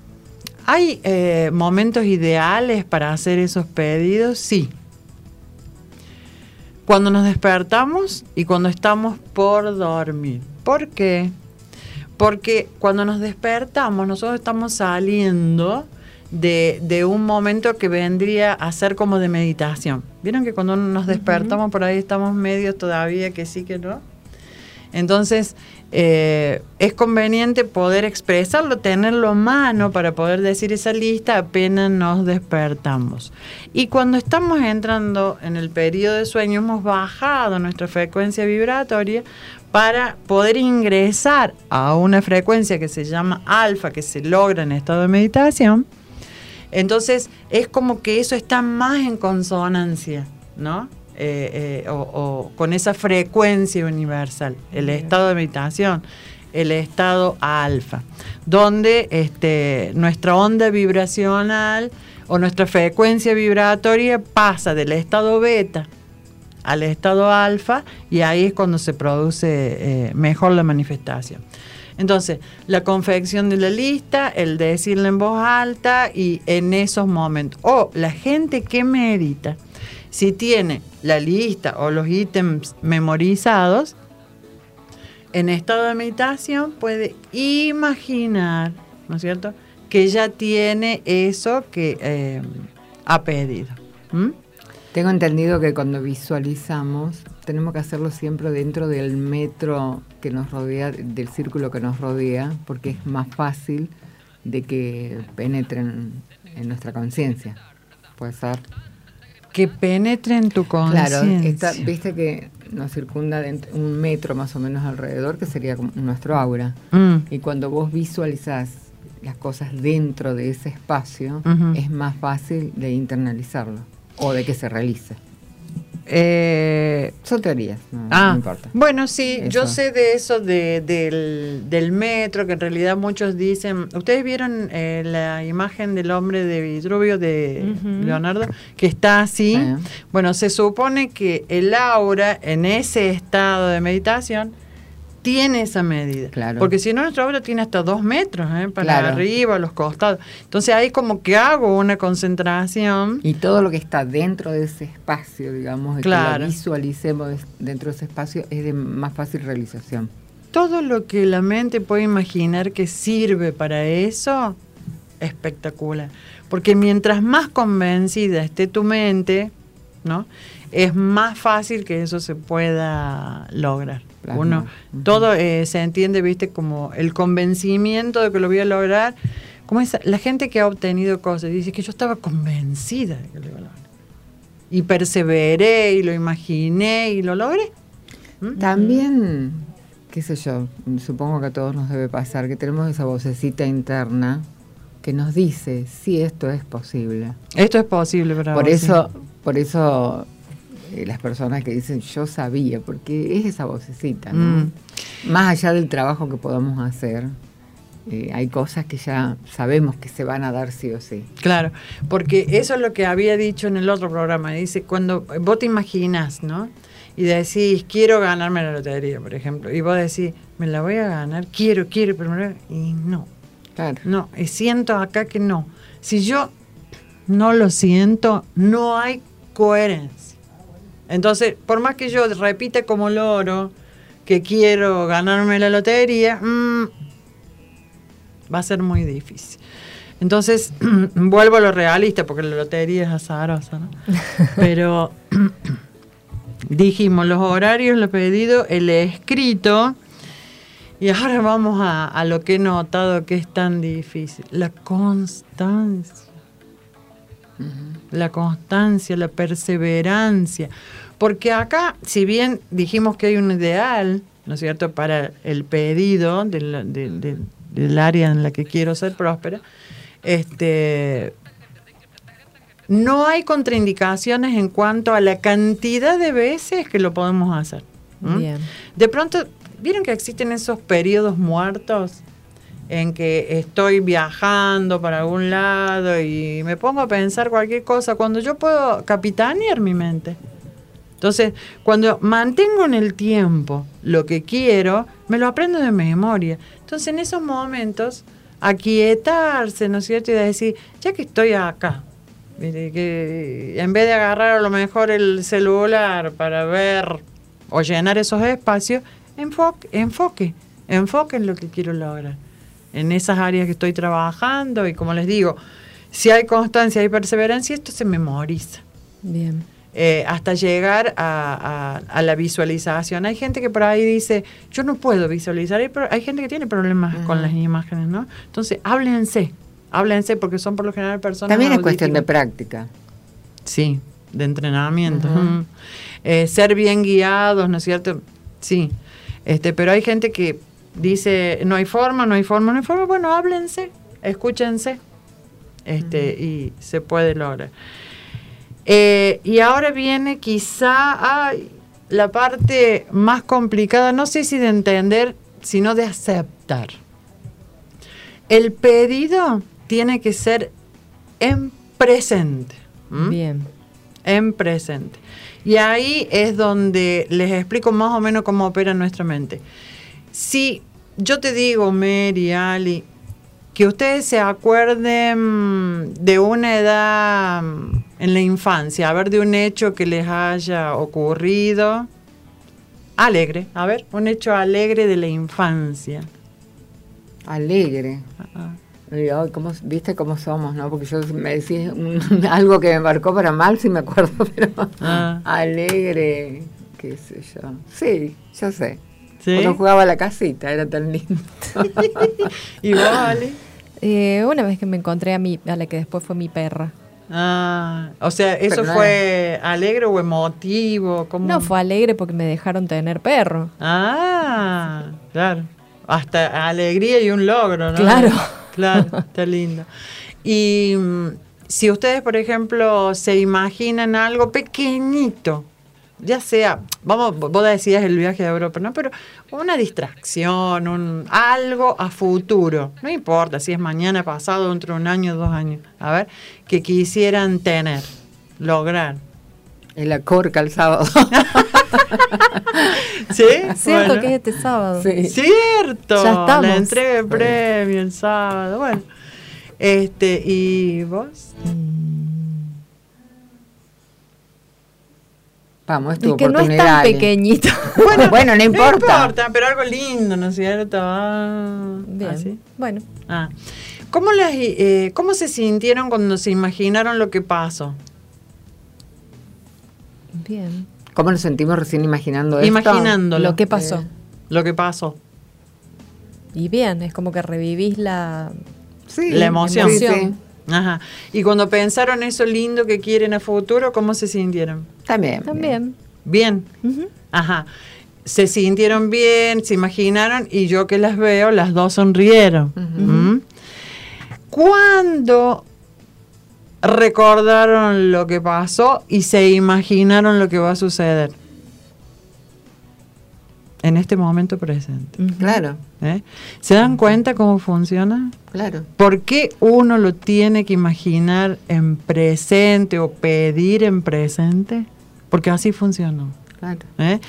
¿Hay eh, momentos ideales para hacer esos pedidos? Sí. Cuando nos despertamos y cuando estamos por dormir. ¿Por qué? Porque cuando nos despertamos, nosotros estamos saliendo de, de un momento que vendría a ser como de meditación. ¿Vieron que cuando nos despertamos por ahí estamos medios todavía que sí que no? Entonces, eh, es conveniente poder expresarlo, tenerlo a mano para poder decir esa lista apenas nos despertamos. Y cuando estamos entrando en el periodo de sueño, hemos bajado nuestra frecuencia vibratoria para poder ingresar a una frecuencia que se llama alfa, que se logra en estado de meditación. Entonces, es como que eso está más en consonancia, ¿no? Eh, eh, o, o con esa frecuencia universal, el estado de meditación, el estado alfa, donde este, nuestra onda vibracional o nuestra frecuencia vibratoria pasa del estado beta al estado alfa y ahí es cuando se produce eh, mejor la manifestación. Entonces, la confección de la lista, el decirla en voz alta y en esos momentos. O la gente que medita, si tiene la lista o los ítems memorizados, en estado de meditación puede imaginar, ¿no es cierto?, que ya tiene eso que eh, ha pedido. Tengo entendido que cuando visualizamos tenemos que hacerlo siempre dentro del metro que nos rodea, del círculo que nos rodea, porque es más fácil de que penetren en nuestra conciencia. Puede ser. Que penetre en tu conciencia. Claro, viste que nos circunda dent- un metro más o menos alrededor, que sería como nuestro aura. Mm. Y cuando vos visualizás las cosas dentro de ese espacio, es más fácil de internalizarlo o de que se realice. Eh, Son teorías, no, Ah, no importa. bueno, sí, yo sé de eso de- del, del metro, que en realidad muchos dicen, ¿ustedes vieron eh, la imagen del hombre de Vitruvio de. Leonardo? Que está así. Sí. Bueno, se supone que el aura en ese estado de meditación tiene esa medida. Claro. Porque si no, nuestra aura tiene hasta dos metros, ¿eh? para Claro. arriba, los costados. Entonces ahí como que hago una concentración. Y todo lo que está dentro de ese espacio, digamos, que lo visualicemos dentro de ese espacio, es de más fácil realización. todo lo que la mente puede imaginar que sirve para eso, espectacular. Porque mientras más convencida esté tu mente, ¿no? Es más fácil que eso se pueda lograr. Uno, todo eh, se entiende, viste, como el convencimiento de que lo voy a lograr. Como esa, la gente que ha obtenido cosas dice que yo estaba convencida de que lo iba a lograr. Y perseveré y lo imaginé y lo logré. ¿Mm? También, qué sé yo, supongo que a todos nos debe pasar que tenemos esa vocecita interna que nos dice si esto es posible. Esto es posible para Por eso, por eso eh, las personas que dicen yo sabía, porque es esa vocecita, ¿no? Mm. Más allá del trabajo que podamos hacer, eh, hay cosas que ya sabemos que se van a dar sí o sí. Claro, porque eso es lo que había dicho en el otro programa. Dice, cuando vos te imaginas, ¿no? Y decís, quiero ganarme la lotería, por ejemplo. Y vos decís, me la voy a ganar, quiero, quiero, pero me la- Y no, Claro. no, y siento acá que no. Si yo no lo siento, no hay coherencia. Entonces, por más que yo repita como loro que quiero ganarme la lotería, mm, va a ser muy difícil. Entonces, vuelvo a lo realista, porque la lotería es azarosa, ¿no? Pero dijimos los horarios, lo pedido, el escrito, y ahora vamos a, a lo que he notado que es tan difícil, la constancia. La constancia, la perseverancia. Porque acá, si bien dijimos que hay un ideal, ¿no es cierto?, para el pedido del, del- del- del área en la que quiero ser próspera, este, no hay contraindicaciones en cuanto a la cantidad de veces que lo podemos hacer. Bien. De pronto, ¿vieron que existen esos periodos muertos en que estoy viajando para algún lado y me pongo a pensar cualquier cosa cuando yo puedo capitanear mi mente? Entonces, cuando mantengo en el tiempo lo que quiero, me lo aprendo de memoria. Entonces, en esos momentos, aquietarse, ¿no es cierto? Y decir, ya que estoy acá, que en vez de agarrar a lo mejor el celular para ver o llenar esos espacios, enfoque, enfoque, enfoque en lo que quiero lograr, en esas áreas que estoy trabajando y como les digo, si hay constancia y perseverancia, esto se memoriza. Bien. eh, hasta llegar a, a- a la visualización. Hay gente que por ahí dice, yo no puedo visualizar, hay, hay gente que tiene problemas con las imágenes, ¿no? Entonces, háblense, háblense porque son por lo general personas También es cuestión de práctica. Sí, de entrenamiento. Eh, ser bien guiados, ¿no es cierto? Sí. Este, pero hay gente que dice, no hay forma, no hay forma, no hay forma. Bueno, háblense, escúchense. Este, y se puede lograr. Eh, y ahora viene quizá ay, la parte más complicada, no sé si de entender, sino de aceptar. El pedido tiene que ser en presente. Bien. en presente. Y ahí es donde les explico más o menos cómo opera nuestra mente. Si yo te digo, Mary, Ali, que ustedes se acuerden de una edad en la infancia, a ver, de un hecho que les haya ocurrido, alegre, a ver, un hecho alegre de la infancia. Alegre. Ay, ¿cómo- ¿Viste cómo somos, no? Porque yo me decís un- algo que me marcó para mal, si me acuerdo, pero Ah. alegre, qué sé yo. Sí, yo sé. ¿Sí? Jugaba a la casita, era tan lindo. ¿Y vos, Ali? Eh, una vez que me encontré a mi, a la que después fue mi perra. Ah, o sea, ¿eso Pero no fue alegre o emotivo? ¿Cómo? No, fue alegre porque me dejaron tener perro. Ah, claro. Hasta alegría y un logro, ¿no? Claro. Claro, está lindo. Y mm, si ustedes, por ejemplo, se imaginan algo pequeñito, ya sea, vamos, vos decías el viaje a Europa, ¿no? Pero una distracción, un, algo a futuro, no importa si es mañana, pasado, dentro de un año, dos años, a ver, que quisieran tener, lograr. El acorca el sábado. ¿Sí? Cierto Bueno. que es este sábado. Sí. Cierto. Ya estamos. La entrega de premio el sábado. Bueno. Este, ¿y vos? Vamos, es tu Es que no es oportunidad. tan pequeñito. Bueno, no importa. pero algo lindo, ¿no es cierto? Ah, Bien. ¿así? Bueno, Ah. ¿Cómo, las, eh, ¿Cómo se sintieron cuando se imaginaron lo que pasó? bien. ¿Cómo nos sentimos recién imaginando esto? Imaginándolo. Lo que pasó. Eh. Lo que pasó. Y bien, es como que revivís la... Sí, La emoción. sí, sí. Ajá. Y cuando pensaron eso lindo que quieren a futuro, ¿cómo se sintieron? También. También. Bien. Ajá. Se sintieron bien, se imaginaron y yo que las veo, las dos sonrieron. ¿Mm? ¿Cuándo recordaron lo que pasó y se imaginaron lo que va a suceder? En este momento presente. Claro, ¿eh? ¿Se dan cuenta cómo funciona? claro. ¿Por qué uno lo tiene que imaginar en presente o pedir en presente? Porque así funcionó. claro. ¿eh?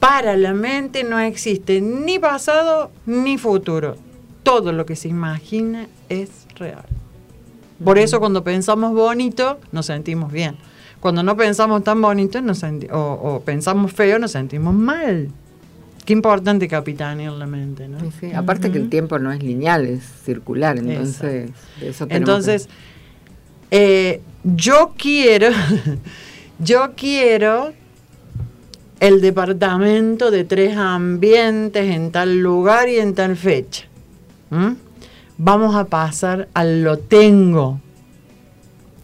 Para la mente no existe ni pasado ni futuro. Todo lo que se imagina es real. Por eso cuando pensamos bonito nos sentimos bien. Cuando no pensamos tan bonito nos o, o pensamos feo nos sentimos mal. Qué importante capitanear la mente, ¿no? Sí, sí. Aparte que el tiempo no es lineal, es circular, entonces de eso tenemos Entonces, eh, yo quiero, yo quiero el departamento de tres ambientes en tal lugar y en tal fecha. ¿Mm? Vamos a pasar al lo tengo,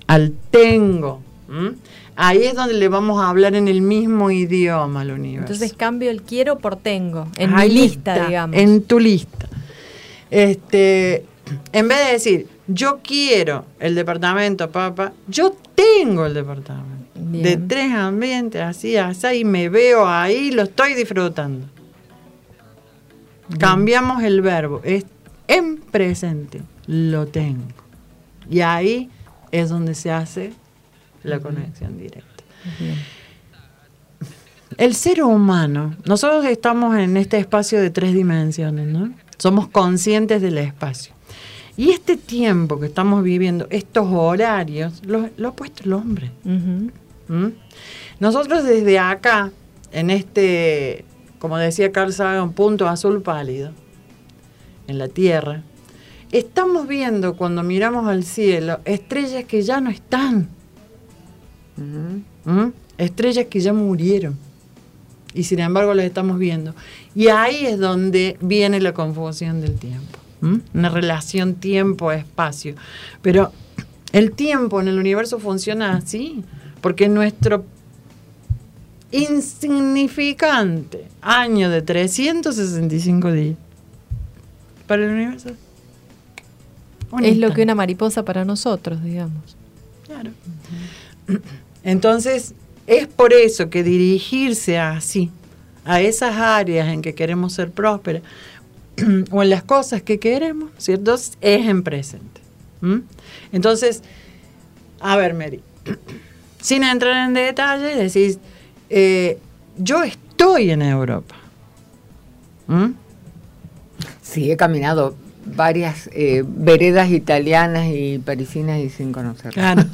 al tengo. ¿Mm? Ahí es donde le vamos a hablar en el mismo idioma al universo. Entonces cambio el quiero por tengo. En Ahí mi lista, está, digamos. En tu lista. Este, en vez de decir, yo quiero el departamento, papá, yo tengo el departamento. Bien. De tres ambientes, así, así, y me veo ahí, lo estoy disfrutando. Cambiamos el verbo, es en presente, lo tengo. Y ahí es donde se hace la conexión directa. El ser humano, nosotros estamos en este espacio de tres dimensiones, ¿no? Somos conscientes del espacio. Y este tiempo que estamos viviendo, estos horarios, lo, lo ha puesto el hombre. ¿Mm? Nosotros desde acá, en este, como decía Carl Sagan, punto azul pálido, en la Tierra, estamos viendo cuando miramos al cielo estrellas que ya no están. ¿Mm? estrellas que ya murieron y sin embargo las estamos viendo. Y ahí es donde viene la confusión del tiempo, ¿m? una relación tiempo-espacio. Pero el tiempo en el universo funciona así, porque nuestro insignificante año de 365 días para el universo. un Es lo que una mariposa para nosotros, digamos. Claro. Entonces, es por eso que dirigirse así, a esas áreas en que queremos ser prósperas, o en las cosas que queremos, ¿cierto? Es en presente. Entonces, a ver, Mary, sin entrar en detalle, decís, eh, yo estoy en Europa. Sí, he caminado varias eh, veredas italianas y parisinas y sin conocerlas. Claro.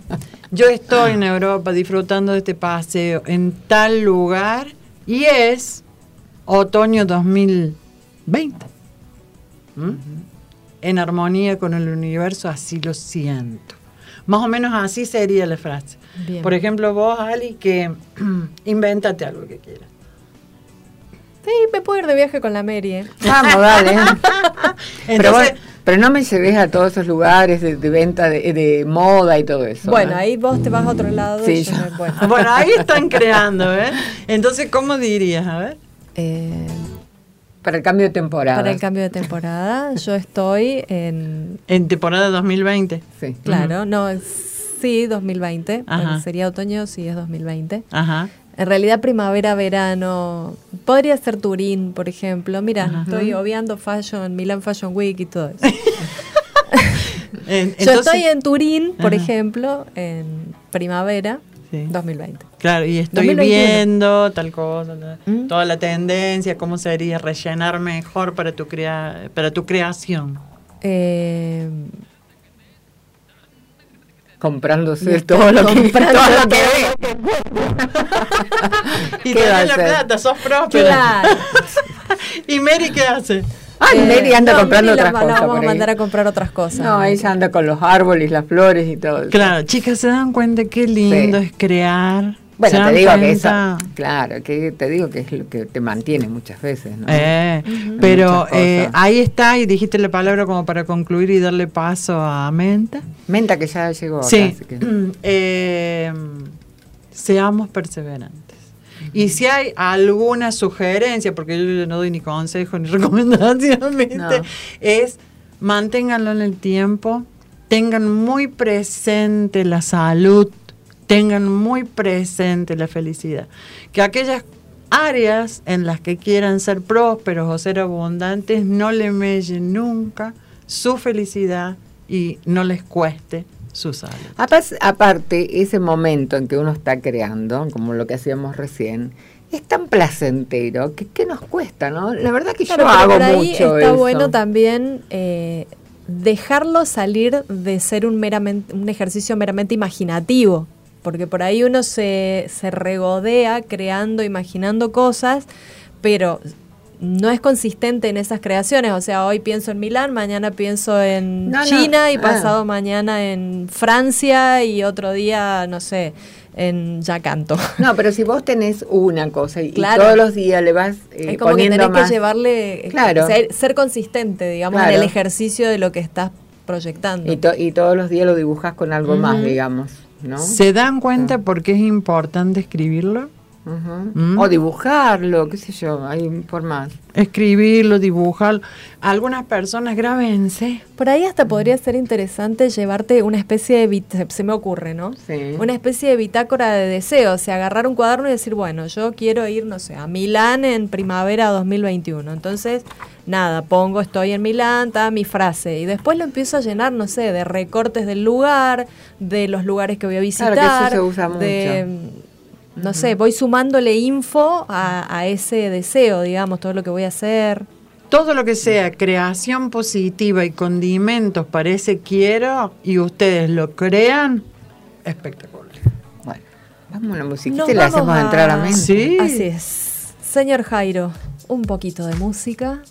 Yo estoy en Europa disfrutando de este paseo en tal lugar y es otoño 2020. ¿Mm? En armonía con el universo, así lo siento. Más o menos así sería la frase. Bien. Por ejemplo, vos, Ali, que invéntate algo que quieras. Me puedo ir de viaje con la Mary. ¿eh? Vamos, dale. pero, no me lleves a todos esos lugares de, de venta de, de moda y todo eso. Bueno, ¿no? ahí vos te vas a otro lado. Sí, y yo me- bueno. bueno, ahí están creando, ¿eh? Entonces, ¿cómo dirías? A ver. Eh, Para el cambio de temporada. para el cambio de temporada, yo estoy en. En temporada 2020. Sí. Claro, no, sí, 2020. Ajá. Bueno, sería otoño, sí, es 2020. Ajá. En realidad, primavera, verano. Podría ser Turín, por ejemplo. Mira, Ajá. estoy obviando Fashion, Milan Fashion Week y todo eso. Yo estoy en Turín, por Ajá. ejemplo, en primavera Sí. 2020. Claro, y estoy 2021. viendo tal cosa, ¿Mm? toda la tendencia, cómo sería rellenar mejor para tu crea para tu creación. Eh, Comprándose todo lo que, comprando todo lo que ve. Y ¿Qué va a tenés la plata, sos próspera. claro. ¿Y Mary qué hace? Ay, Eh, Mary anda no, comprando Mary la- otras la cosas. vamos por a ahí. mandar a comprar otras cosas. No, ella anda con los árboles, las flores y todo. eso. Claro, chicas, ¿se dan cuenta qué lindo Sí. es crear? ¿Se Bueno, te digo que eso, cuenta? claro, que te digo que es lo que te mantiene muchas veces, ¿no? Eh, Pero Muchas cosas. eh, ahí está, y dijiste la palabra como para concluir y darle paso a Menta. Menta que ya llegó acá, Sí, así que- Eh, seamos perseverantes. Y si hay alguna sugerencia, porque yo no doy ni consejo ni recomendación. No. es manténganlo en el tiempo, tengan muy presente la salud, tengan muy presente la felicidad. Que aquellas áreas en las que quieran ser prósperos o ser abundantes no le mellen nunca su felicidad y no les cueste su salud. Aparte, ese momento en que uno está creando, como lo que hacíamos recién, es tan placentero que, que nos cuesta, ¿no? La verdad que Claro, yo hago por ahí mucho está eso. bueno también eh, dejarlo salir de ser un, meramente, un ejercicio meramente imaginativo, porque por ahí uno se, se regodea creando, imaginando cosas, pero no es consistente en esas creaciones. O sea, hoy pienso en Milán, mañana pienso en No, no, China y ah. pasado mañana en Francia y otro día, no sé, en Yacanto. No, pero si vos tenés una cosa y, todos los días le vas eh, es como que tenés más... que llevarle, Claro. ser, ser consistente, digamos, Claro. en el ejercicio de lo que estás proyectando. y, to- y todos los días lo dibujas con algo más, digamos, ¿no? ¿Se dan cuenta por qué es importante escribirlo? Mm. O dibujarlo, qué sé yo, hay formas. Escribirlo, dibujarlo. Algunas personas grábense. Por ahí hasta podría ser interesante llevarte una especie de, bit- se- se me ocurre, ¿no? Sí. Una especie de bitácora de deseos, o sea, agarrar un cuaderno y decir, bueno, yo quiero ir, no sé, a Milán en primavera 2021. Entonces, nada, pongo, estoy en Milán, está mi frase. Y después lo empiezo a llenar, no sé, de recortes del lugar, de los lugares que voy a visitar. Claro que eso se usa de, no sé, voy sumándole info a, a ese deseo, digamos, todo lo que voy a hacer. Todo lo que sea creación positiva y condimentos para ese quiero y ustedes lo crean, espectacular. Bueno, vamos a la musiquita Nos y vamos hacemos entrar a mente. Sí. Así es. Señor Jairo, un poquito de música.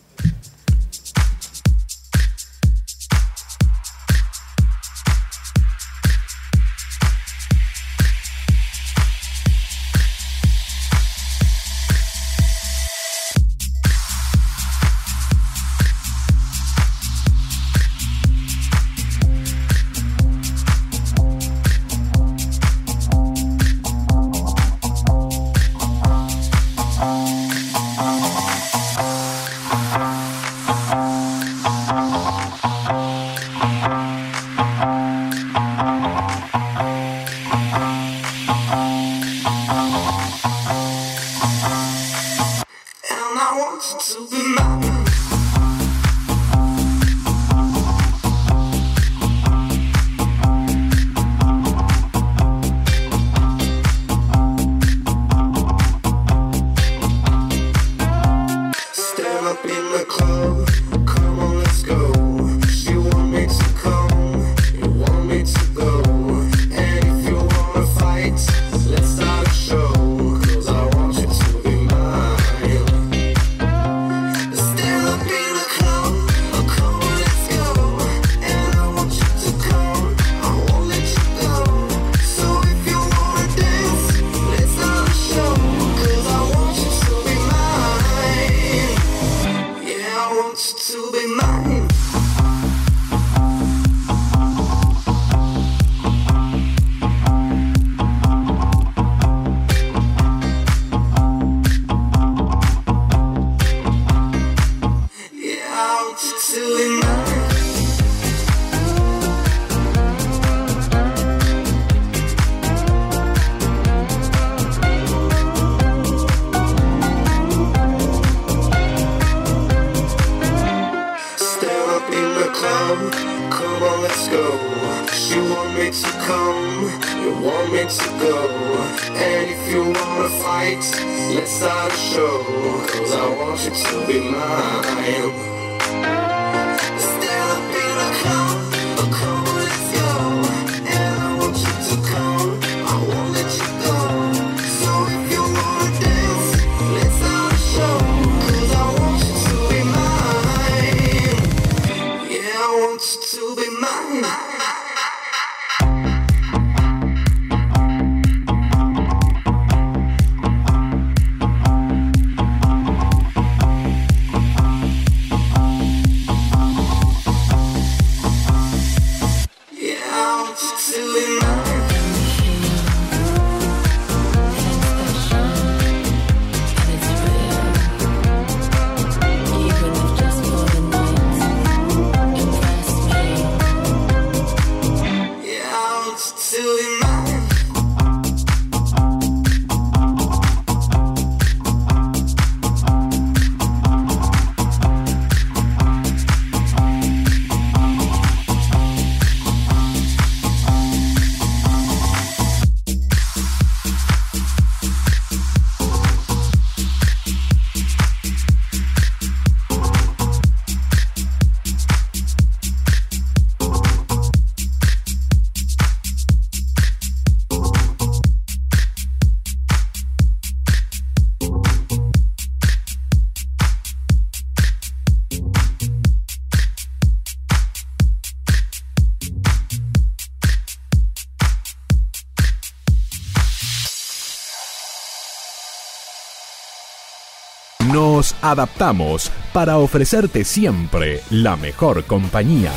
Nos adaptamos para ofrecerte siempre la mejor compañía.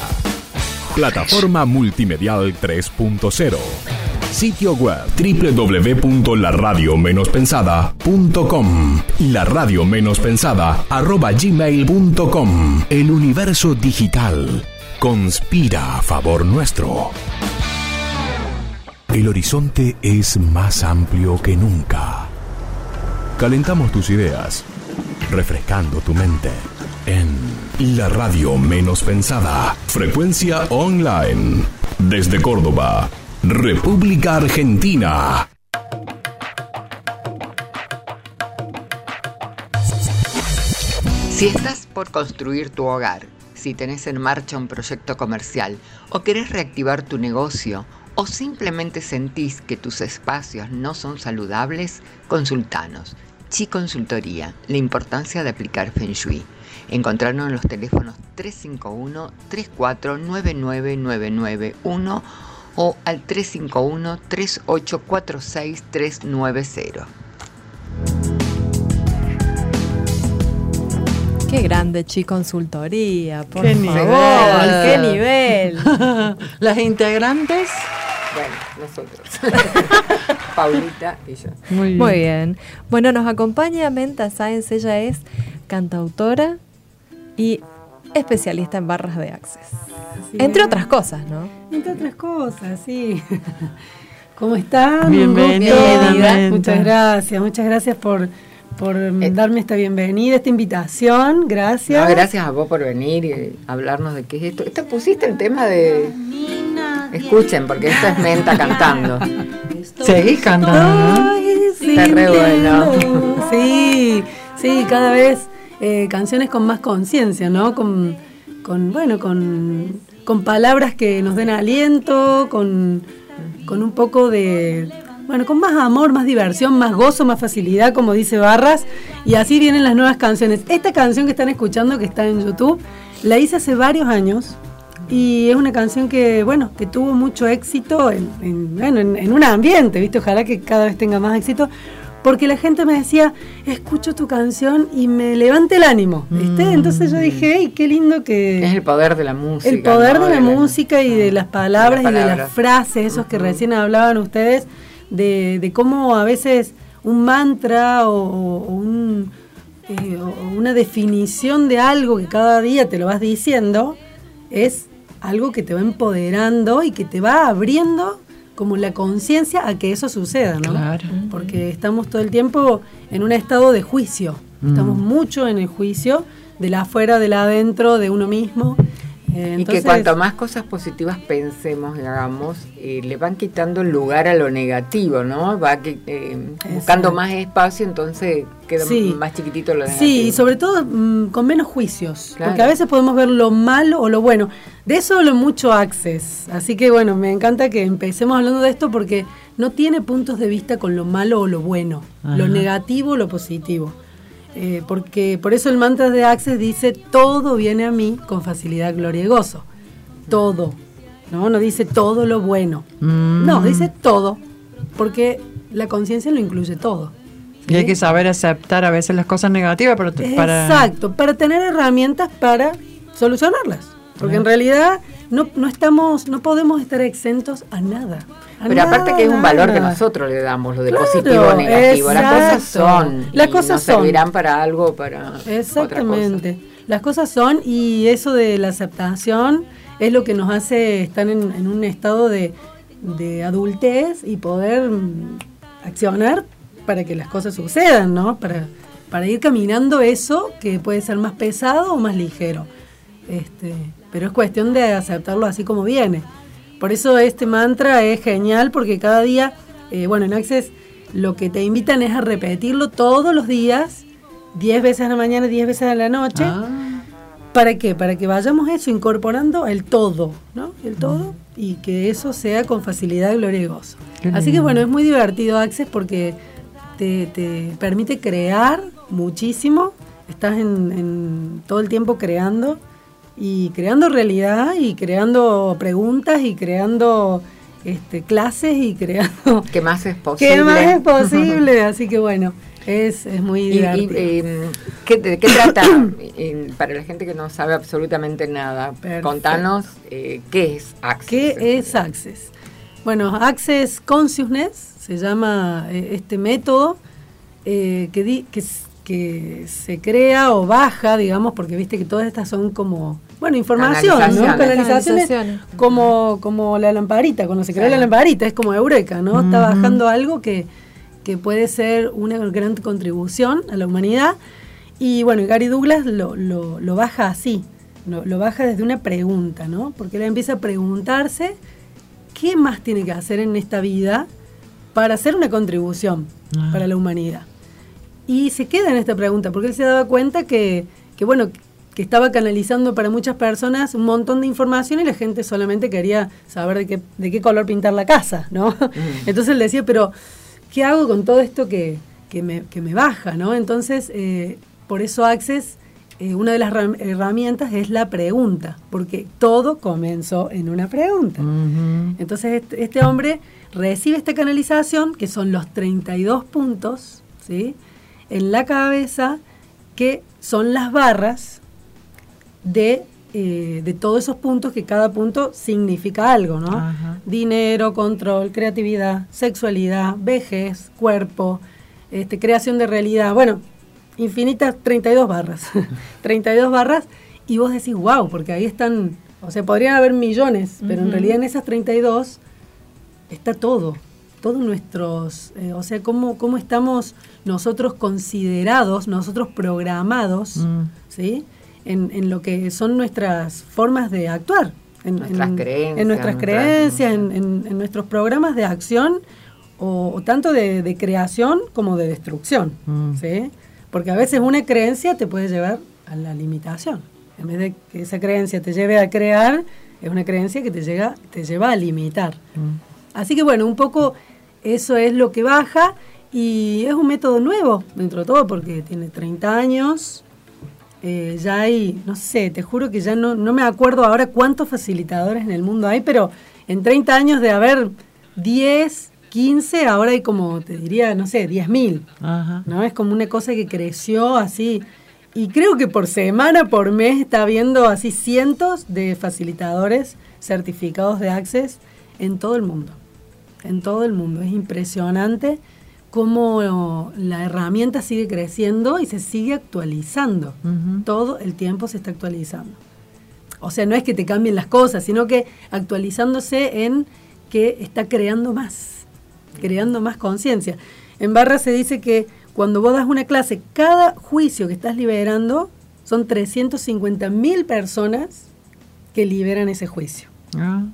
Plataforma Multimedial 3.0. Sitio web www.laradio-pensada.com La radio menos pensada gmail.com El universo digital conspira a favor nuestro. El horizonte es más amplio que nunca. Calentamos tus ideas, refrescando tu mente en la radio menos pensada. Frecuencia online. Desde Córdoba, República Argentina. Si estás por construir tu hogar, si tenés en marcha un proyecto comercial o querés reactivar tu negocio o simplemente sentís que tus espacios no son saludables, consultanos. Chi Consultoría, la importancia de aplicar Feng Shui. Encontrarnos en los teléfonos 351-349991 o al 351-3846-390. Qué grande, Chi Consultoría, por Qué favor, nivel. qué nivel. Las integrantes. Bueno, nosotros. Paulita y yo. Muy bien. Muy bien. Bueno, nos acompaña Menta Sáenz, ella es cantautora y especialista en barras de access. Así Entre es. otras cosas, ¿no? Entre otras cosas, sí. ¿Cómo están? Bienvenida. Muchas gracias, muchas gracias por, por mm, darme esta bienvenida, esta invitación. Gracias. No, gracias a vos por venir y hablarnos de qué es esto. Esto pusiste el tema de. Escuchen, porque esto es Menta cantando. Seguís cantando. ¿no? Ay, sí, Está re bueno. Sí, sí, cada vez eh, canciones con más conciencia, ¿no? Con, con bueno, con, con palabras que nos den aliento, con, con un poco de, bueno, con más amor, más diversión, más gozo, más facilidad, como dice Barras, y así vienen las nuevas canciones. Esta canción que están escuchando, que está en YouTube, la hice hace varios años. Y es una canción que, bueno, que tuvo mucho éxito en, en- bueno, en, en un ambiente, ¿viste? Ojalá que cada vez tenga más éxito. Porque la gente me decía, escucho tu canción y me levanta el ánimo, ¿viste? Entonces yo dije, ¡ay, qué lindo que... Es el poder de la música. El poder ¿no? de la música y de las palabras de las y de las frases, esos que recién hablaban ustedes, de, de cómo a veces un mantra o, o un, eh, o una definición de algo que cada día te lo vas diciendo es algo que te va empoderando y que te va abriendo como la conciencia a que eso suceda, ¿no? Claro. Porque estamos todo el tiempo en un estado de juicio. Estamos mucho en el juicio del afuera, del adentro, de uno mismo. Eh, y que cuanto más cosas positivas pensemos y hagamos, eh, le van quitando el lugar a lo negativo, ¿no? Va que, eh, buscando más espacio, entonces queda Sí. más chiquitito lo negativo. Sí, y sobre todo mm, con menos juicios, Claro. porque a veces podemos ver lo malo o lo bueno. De eso hablo mucho Access, así que bueno, me encanta que empecemos hablando de esto porque no tiene puntos de vista con lo malo o lo bueno, lo negativo o lo positivo. Eh, porque por eso el mantra de Access dice, todo viene a mí con facilidad, gloria y gozo. Todo. No, no dice todo lo bueno. Mm. No, dice todo, porque la conciencia lo incluye todo. Y hay que saber aceptar a veces las cosas negativas para... para Exacto, para tener herramientas para solucionarlas. Porque en realidad no, no estamos, no podemos estar exentos a nada. a Pero aparte que es un valor que nosotros le damos, lo de Claro, positivo o negativo. Las cosas son. Las cosas nos son. servirán para algo para otra cosa. Exactamente. Las cosas son, y eso de la aceptación es lo que nos hace estar en, en un estado de, de adultez y poder mm, accionar para que las cosas sucedan, ¿no? Para, para ir caminando eso que puede ser más pesado o más ligero. Este, pero es cuestión de aceptarlo así como viene. Por eso este mantra es genial porque cada día, eh, bueno, en Access lo que te invitan es a repetirlo todos los días, 10 veces a la mañana, 10 veces a la noche. Ah. ¿Para qué? Para que vayamos eso incorporando el todo, ¿no? El todo y que eso sea con facilidad, gloria y gozo. Así que bueno, es muy divertido Access porque te, te permite crear muchísimo, estás en, en todo el tiempo creando y creando realidad y creando preguntas y creando este, clases y creando... ¿Qué más es posible? ¿Qué más es posible? Así que bueno, es, es muy Y, y, divertido. eh, ¿qué, ¿De qué trata? Para la gente que no sabe absolutamente nada, Perfecto. contanos eh, qué es Access. ¿Qué es Access? Bueno, Access Consciousness se llama eh, este método eh, que, di- que, que se crea o baja, digamos, porque viste que todas estas son como, bueno, información, ¿no? Canalizaciones. Canalizaciones, como, como la lamparita, cuando se creó Sí. la lamparita, es como Eureka, ¿no? Está bajando algo que, que puede ser una gran contribución a la humanidad. Y bueno, Gary Douglas lo, lo- lo baja así, lo, lo baja desde una pregunta, ¿no? Porque él empieza a preguntarse qué más tiene que hacer en esta vida para hacer una contribución Ah. para la humanidad. Y se queda en esta pregunta, porque él se daba cuenta que, que, bueno, que estaba canalizando para muchas personas un montón de información y la gente solamente quería saber de qué, de qué color pintar la casa, ¿no? Entonces él decía, pero ¿qué hago con todo esto que, que, me, que me baja, ¿no? Entonces, eh, por eso Access, eh, una de las ram- herramientas es la pregunta, porque todo comenzó en una pregunta. Entonces este, este hombre recibe esta canalización, que son los 32 puntos, ¿sí? En la cabeza, que son las barras de, eh, de todos esos puntos, que cada punto significa algo, ¿no? Ajá. Dinero, control, creatividad, sexualidad, vejez, cuerpo, este, creación de realidad, bueno, infinitas 32 barras. 32 barras y vos decís, wow, porque ahí están, o sea, podrían haber millones, pero en realidad en esas 32 está todo, todos nuestros, eh, o sea, cómo, cómo estamos nosotros considerados, nosotros programados, Mm. ¿sí? En, en lo que son nuestras formas de actuar. En, Nuestras en- creencias, En nuestras creencias, en, en- nuestros programas de acción, o, o tanto de, de creación como de destrucción. Mm. ¿sí? Porque a veces una creencia te puede llevar a la limitación. En vez de que esa creencia te lleve a crear, es una creencia que te, llega, te lleva a limitar. Así que bueno, un poco eso es lo que baja y es un método nuevo dentro de todo porque tiene 30 años. Eh, ya hay, no sé, te juro que ya no, no me acuerdo ahora cuántos facilitadores en el mundo hay, pero en 30 años de haber 10, 15, ahora hay como, te diría, no sé, 10.000. Ajá. ¿no? Es como una cosa que creció así. Y creo que por semana, por mes, está habiendo así cientos de facilitadores certificados de Access en todo el mundo. En todo el mundo. Es impresionante cómo la herramienta sigue creciendo y se sigue actualizando. Todo el tiempo se está actualizando. O sea, no es que te cambien las cosas, sino que actualizándose en que está creando más, creando más conciencia. En Barra se dice que cuando vos das una clase, cada juicio que estás liberando son 350 mil personas que liberan ese juicio. Ah.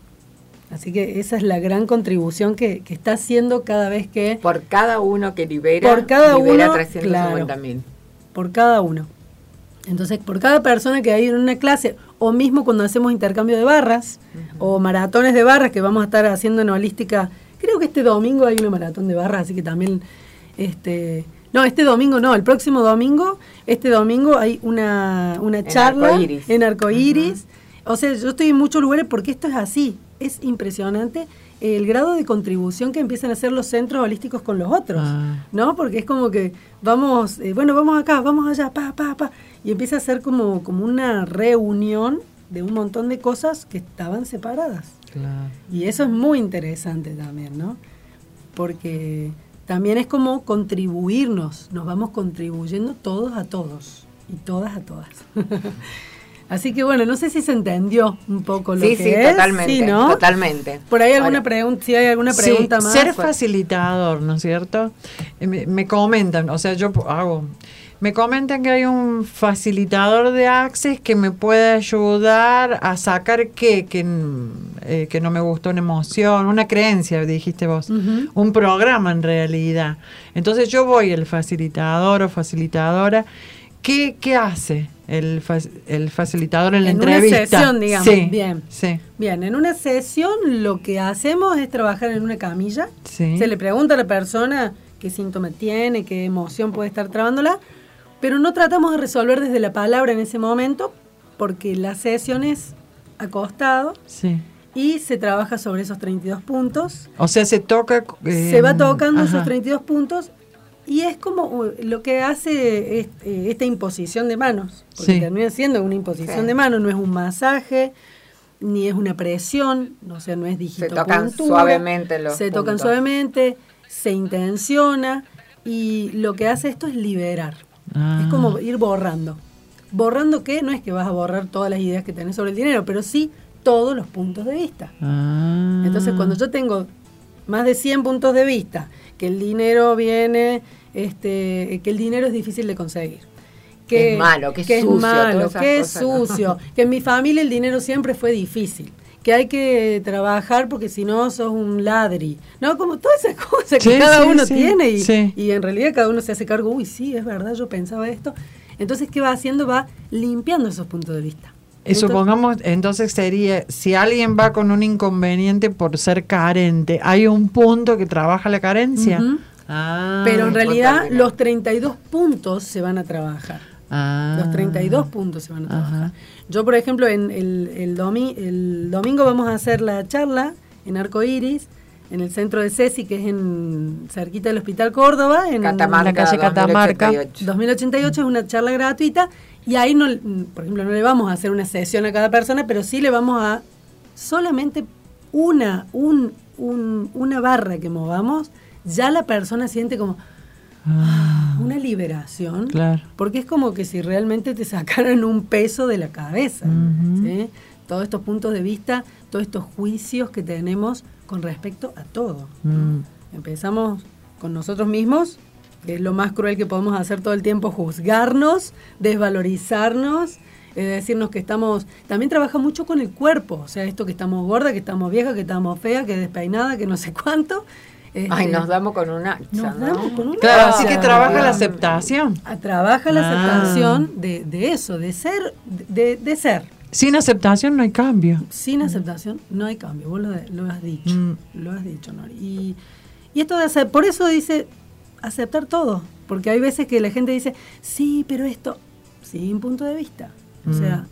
Así que esa es la gran contribución que, que está haciendo cada vez que... Por cada uno que libera, Por cada libera uno, 350 mil. por cada uno. Entonces, por cada persona que hay en una clase, o mismo cuando hacemos intercambio de barras, o maratones de barras que vamos a estar haciendo en holística, creo que este domingo hay una maratón de barras, así que también, este, no, este domingo no, el próximo domingo, este domingo hay una, una En charla en arcoíris. O sea, yo estoy en muchos lugares porque esto es así, es impresionante el grado de contribución que empiezan a hacer los centros holísticos con los otros, Ah. ¿no? Porque es como que vamos, eh, bueno, vamos acá, vamos allá, pa, pa, pa, y empieza a ser como, como una reunión de un montón de cosas que estaban separadas. Claro. Y eso es muy interesante también, ¿no? Porque también es como contribuirnos, nos vamos contribuyendo todos a todos y todas a todas. Así que bueno, no sé si se entendió un poco lo Sí, que sí, es. totalmente, Sí, ¿no? totalmente. Por ahí alguna pregunta, si hay alguna Sí, pregunta más. Ser pues- facilitador, ¿no es cierto? Eh, Me, me comentan, o sea, yo hago. Me comentan que hay un facilitador de Access que me puede ayudar a sacar qué, que, eh, que no me gustó una emoción, una creencia, dijiste vos, un programa en realidad. Entonces yo voy el facilitador o facilitadora. ¿Qué, qué hace el, fac- el facilitador en la En una entrevista? sesión, digamos, Sí, bien. Sí, Bien, en una sesión lo que hacemos es trabajar en una camilla. sí. Se le pregunta a la persona qué síntoma tiene, qué emoción puede estar trabándola, pero no tratamos de resolver desde la palabra en ese momento, porque la sesión es acostado sí. y se trabaja sobre esos 32 puntos. O sea, se toca. eh, se va tocando ajá. esos 32 puntos y es como uh, lo que hace es- eh, esta imposición de manos, porque Sí. termina siendo una imposición Sí. de manos, no es un masaje, ni es una presión, o sea, no es Se tocan suavemente los Se tocan suavemente, se intenciona y lo que hace esto es liberar. Ah. Es como ir borrando. ¿Borrando qué? No es que vas a borrar todas las ideas que tenés sobre el dinero, pero sí todos los puntos de vista. Ah. Entonces, cuando yo tengo más de 100 puntos de vista, que el dinero viene, este, que el dinero es difícil de conseguir. Que es malo, que es es sucio, malo, que es sucio, que en mi familia el dinero siempre fue difícil, que hay que trabajar porque si no sos un ladri, ¿no? Como todas esas cosas que Sí, cada sí, uno sí, tiene y, sí. y en realidad cada uno se hace cargo, uy, sí, es verdad, yo pensaba esto. Entonces, ¿qué va haciendo? Va limpiando esos puntos de vista. Y Entonces- supongamos, entonces sería, si alguien va con un inconveniente por ser carente, ¿hay un punto que trabaja la carencia? Ah, Pero en realidad importante. los 32 puntos se van a trabajar. ah. Los 32 puntos se van a trabajar. Ajá. Yo, por ejemplo, en el, el, domi- el domingo vamos a hacer la charla en Arco Iris, en el centro de Ceci, que es en cerquita del Hospital Córdoba, en Catamarca, la calle Catamarca. 2088. 2088 es una charla gratuita y ahí no, por ejemplo, no le vamos a hacer una sesión a cada persona, pero sí le vamos a solamente una, un, un- una barra que movamos, ya la persona siente como Ah, una liberación. claro. Porque es como que si realmente te sacaran un peso de la cabeza. Todos estos puntos de vista, todos estos juicios que tenemos con respecto a todo. Mm. Empezamos con nosotros mismos, que es lo más cruel que podemos hacer todo el tiempo, juzgarnos, desvalorizarnos, eh, decirnos que estamos... También trabaja mucho con el cuerpo, o sea, esto que estamos gorda, que estamos vieja, que estamos fea, que despeinada, que no sé cuánto. Este, Ay, nos damos con un hacha, nos ¿no? damos con un Claro, hacha. así que trabaja la aceptación. Ah, Trabaja la Ah. aceptación de, de eso, de ser, de, de ser. Sin aceptación no hay cambio. Sin aceptación no hay cambio, vos lo, lo has dicho, Mm. lo has dicho, Nori. Y, y esto de hacer, por eso dice aceptar todo, porque hay veces que la gente dice, sí, pero esto, sin punto de vista, o Mm. sea,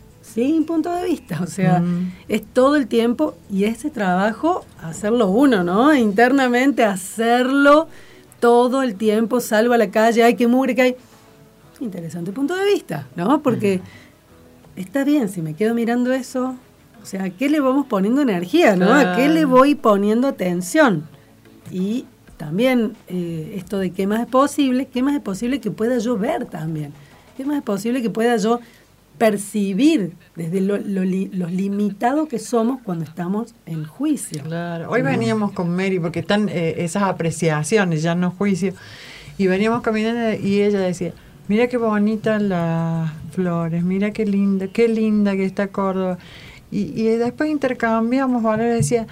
sin punto de vista, o sea, Mm. es todo el tiempo y ese trabajo, hacerlo uno, ¿no? Internamente, hacerlo todo el tiempo, salvo a la calle, hay que mugre, que hay... Interesante punto de vista, ¿no? Porque está bien, si me quedo mirando eso, o sea, ¿a qué le vamos poniendo energía, no? ¿A qué le voy poniendo atención? Y también eh, esto de qué más es posible, qué más es posible que pueda yo ver también, qué más es posible que pueda yo percibir desde lo, lo li- los limitados que somos cuando estamos en juicio. Claro. Hoy veníamos con Mary porque están eh, esas apreciaciones, ya no juicio. Y veníamos caminando y ella decía, mira qué bonitas las flores, mira qué linda, qué linda que está Córdoba. Y, y después intercambiamos valores, decía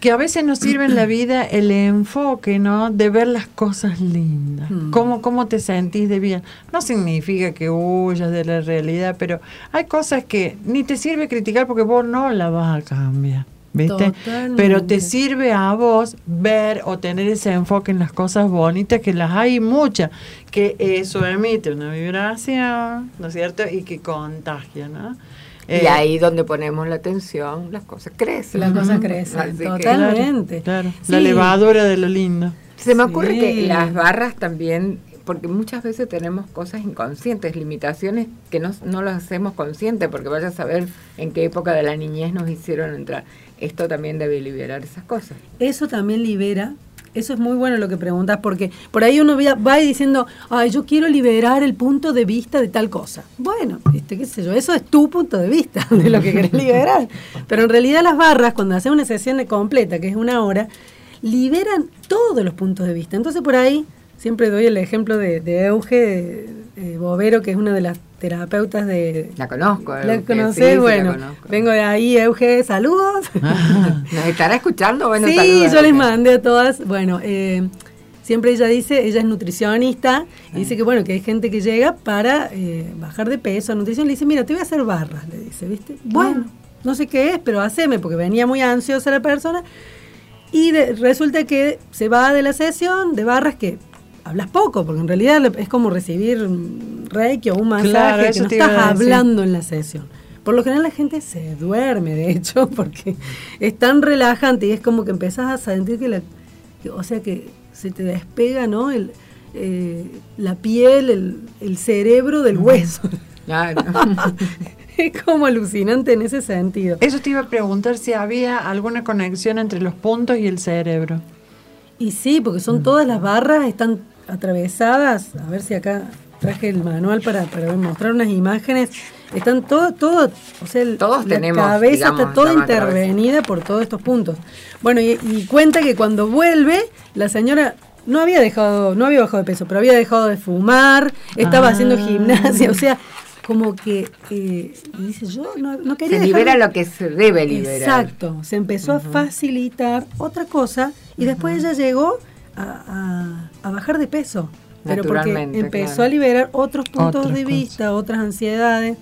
que a veces nos sirve en la vida el enfoque, ¿no? De ver las cosas lindas. Mm. ¿Cómo, ¿Cómo te sentís de bien? No significa que huyas de la realidad, pero hay cosas que ni te sirve criticar porque vos no la vas a cambiar. ¿Viste? Totalmente. Pero te sirve a vos ver o tener ese enfoque en las cosas bonitas, que las hay muchas, que eso emite una vibración, ¿no es cierto? Y que contagia, ¿no? Y Eh, ahí donde ponemos la atención, las cosas crecen. Las cosas crecen, Así que- totalmente. Claro, la levadura de lo lindo. Se me ocurre que las barras también, porque muchas veces tenemos cosas inconscientes, limitaciones que no, no las hacemos conscientes, porque vaya a saber en qué época de la niñez nos hicieron entrar. Esto también debe liberar esas cosas. Eso también libera. Eso es muy bueno lo que preguntas, porque por ahí uno va- va diciendo, ay, yo quiero liberar el punto de vista de tal cosa. Bueno, este, qué sé yo, eso es tu punto de vista de lo que querés liberar. Pero en realidad las barras, cuando haces una sesión completa, que es una hora, liberan todos los puntos de vista. Entonces por ahí siempre doy el ejemplo de, de Euge eh, Bovero, que es una de las terapeutas de... La conozco. ¿La Euge, conocés? sí, sí, la bueno, conozco. vengo de ahí, Euge, saludos. ¿Nos estará escuchando? Bueno, sí, yo les mandé a todas. Bueno, eh, siempre ella dice, ella es nutricionista, y dice que bueno, que hay gente que llega para eh, bajar de peso, nutrición, le dice, mira, te voy a hacer barras, le dice, ¿viste? Bueno, no sé qué es, pero haceme, porque venía muy ansiosa la persona, y de- resulta que se va de la sesión de barras que hablas poco, porque en realidad es como recibir un reiki o un masaje Claro, que no estás hablando en la sesión. Por lo general la gente se duerme, de hecho, porque es tan relajante y es como que empezás a sentir que la, que- o sea que se te despega, ¿no? El, eh, la piel, el, el cerebro del hueso. Claro. es como alucinante en ese sentido. Eso te iba a preguntar si había alguna conexión entre los puntos y el cerebro. Y sí, porque son todas las barras, están atravesadas. A ver si acá traje el manual para, para mostrar unas imágenes. Están todo, todo, o sea, el- Todos la tenemos, cabeza digamos, está toda intervenida por todos estos puntos. Bueno, y, y cuenta que cuando vuelve, la señora no había dejado, no había bajado de peso, pero había dejado de fumar, estaba Ah. haciendo gimnasia, o sea, como que eh, y dice yo no, no quería Se dejar libera de- lo que se debe liberar. Exacto, se empezó a facilitar otra cosa y después ella llegó a, a- a bajar de peso. Pero porque empezó claro. a liberar otros puntos de cosas. vista, otras ansiedades.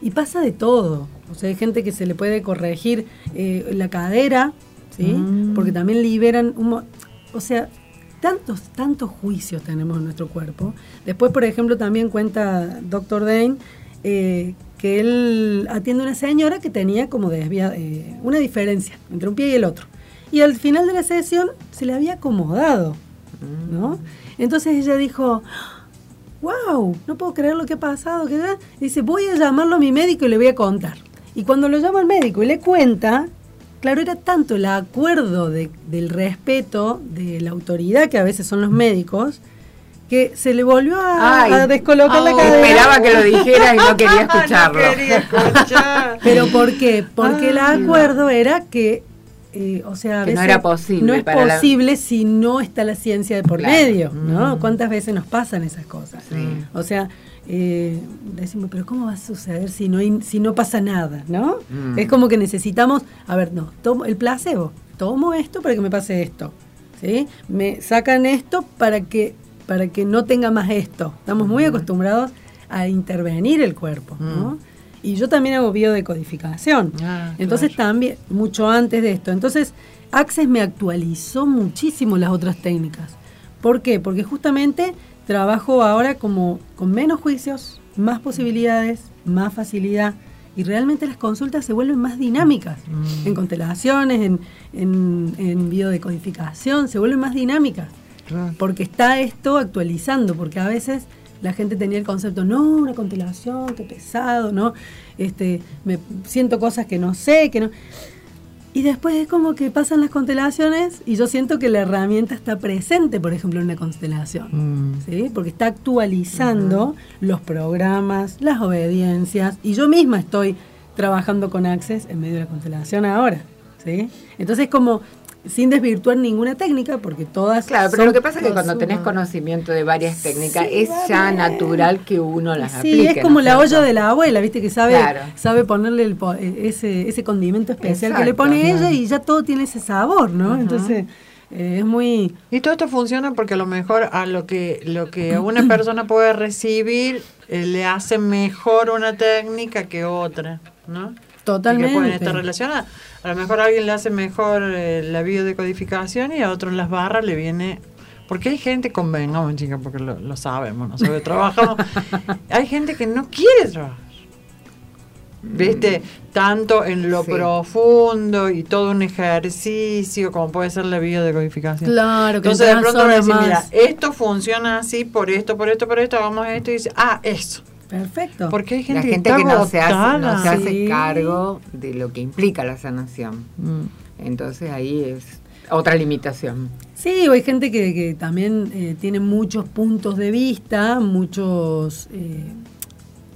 Y pasa de todo. O sea, hay gente que se le puede corregir eh, la cadera, ¿sí? Mm. Porque también liberan un... O sea, tantos, tantos juicios tenemos en nuestro cuerpo. Después, por ejemplo, también cuenta Dr. Dane eh, que él atiende a una señora que tenía como desvia, eh, una diferencia entre un pie y el otro. Y al final de la sesión se le había acomodado, ¿no? Entonces ella dijo, wow, no puedo creer lo que ha pasado. Que ya-". Dice, voy a llamarlo a mi médico y le voy a contar. Y cuando lo llama al médico y le cuenta, claro, era tanto el acuerdo de- del respeto de la autoridad, que a veces son los médicos, que se le volvió a, Ay. a descolocar la Oh. cadera. Esperaba que lo dijera y no quería escucharlo. No quería escuchar. ¿Pero por qué? Porque el acuerdo era que, eh, o sea, a Que no era posible No es para la- posible si no está la ciencia de por Claro. medio, ¿no? ¿Cuántas veces nos pasan esas cosas? Sí. O sea, eh, decimos, pero ¿cómo va a suceder si no, hay- si no pasa nada, no? Mm. Es como que necesitamos, a ver, no, tomo el placebo, tomo esto para que me pase esto. ¿sí? Me sacan esto para que, para que no tenga más esto. Estamos muy acostumbrados a intervenir el cuerpo, ¿no? Y yo también hago biodecodificación. Ah, Entonces claro. también, mucho antes de esto. Entonces, Access me actualizó muchísimo las otras técnicas. ¿Por qué? Porque justamente trabajo ahora como con menos juicios, más posibilidades, más facilidad. Y realmente las consultas se vuelven más dinámicas. En constelaciones, en, en, en biodecodificación, se vuelven más dinámicas. Claro. Porque está esto actualizando, porque a veces la gente tenía el concepto, no, una constelación, qué pesado, ¿no? Este, me siento cosas que no sé, que no. Y después es como que pasan las constelaciones y yo siento que la herramienta está presente, por ejemplo, en una constelación. Mm. ¿sí? Porque está actualizando los programas, las obediencias, y yo misma estoy trabajando con Access en medio de la constelación ahora. ¿sí? Entonces, como sin desvirtuar ninguna técnica, porque todas. Claro, pero son lo que pasa es que cuando cosas- tenés conocimiento de varias técnicas, Sí, es ya bien. natural que uno las Sí, aplique. es como ¿no la olla de la abuela, viste, que sabe, Claro. sabe ponerle el po- eh, ese, ese condimento especial que le pone ella y ya todo tiene ese sabor, ¿no? Entonces, eh, es muy... Y todo esto funciona porque a lo mejor a lo que lo que una persona puede recibir eh, le hace mejor una técnica que otra, ¿no? Totalmente. Y que pueden estar relacionadas. A lo mejor a alguien le hace mejor eh, la biodecodificación y a otro las barras le viene... Porque hay gente, convengamos chicas, porque lo, lo sabemos, nosotros trabajamos, hay gente que no quiere trabajar. ¿Viste? Tanto en lo Sí. profundo y todo un ejercicio como puede ser la biodecodificación. Claro, que Entonces de pronto van a decir, mira, esto funciona así, por esto, por esto, por esto, hagamos esto y dice, ah, eso. Perfecto. Porque hay gente, La gente que, no se, hace, no se hace Sí. cargo de lo que implica la sanación. Mm. Entonces ahí es otra limitación. Sí, o hay gente que, que también eh, tiene muchos puntos de vista, muchos eh,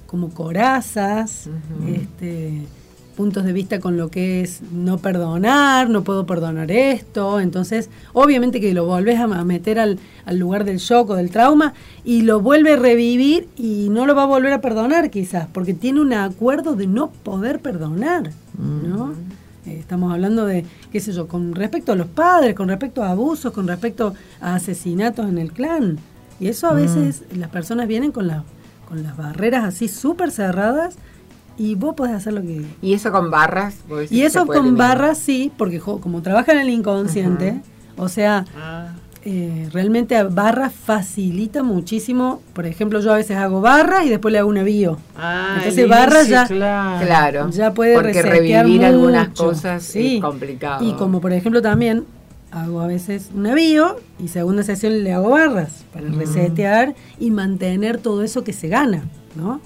como corazas, este, puntos de vista con lo que es no perdonar, no puedo perdonar esto. Entonces, obviamente que lo volvés a, meter al, al lugar del shock o del trauma y lo vuelve a revivir y no lo va a volver a perdonar quizás, porque tiene un acuerdo de no poder perdonar, ¿no? Eh, Estamos hablando de, qué sé yo, con respecto a los padres, con respecto a abusos, con respecto a asesinatos en el clan. Y eso a veces las personas vienen con, la, con las barreras así súper cerradas y vos podés hacer lo que... Y eso con barras. Y eso con eliminar. barras sí, porque jo- como trabaja en el inconsciente, o sea, Ah, eh, realmente a barras facilita muchísimo. Por ejemplo, yo a veces hago barras y después le hago una bio. ah, Entonces el barra inicio, ya- claro. Ya puede porque resetear revivir algunas cosas Sí. es complicado. Y como por ejemplo también hago a veces una bio y segunda sesión le hago barras para resetear y mantener todo eso que se gana, ¿no?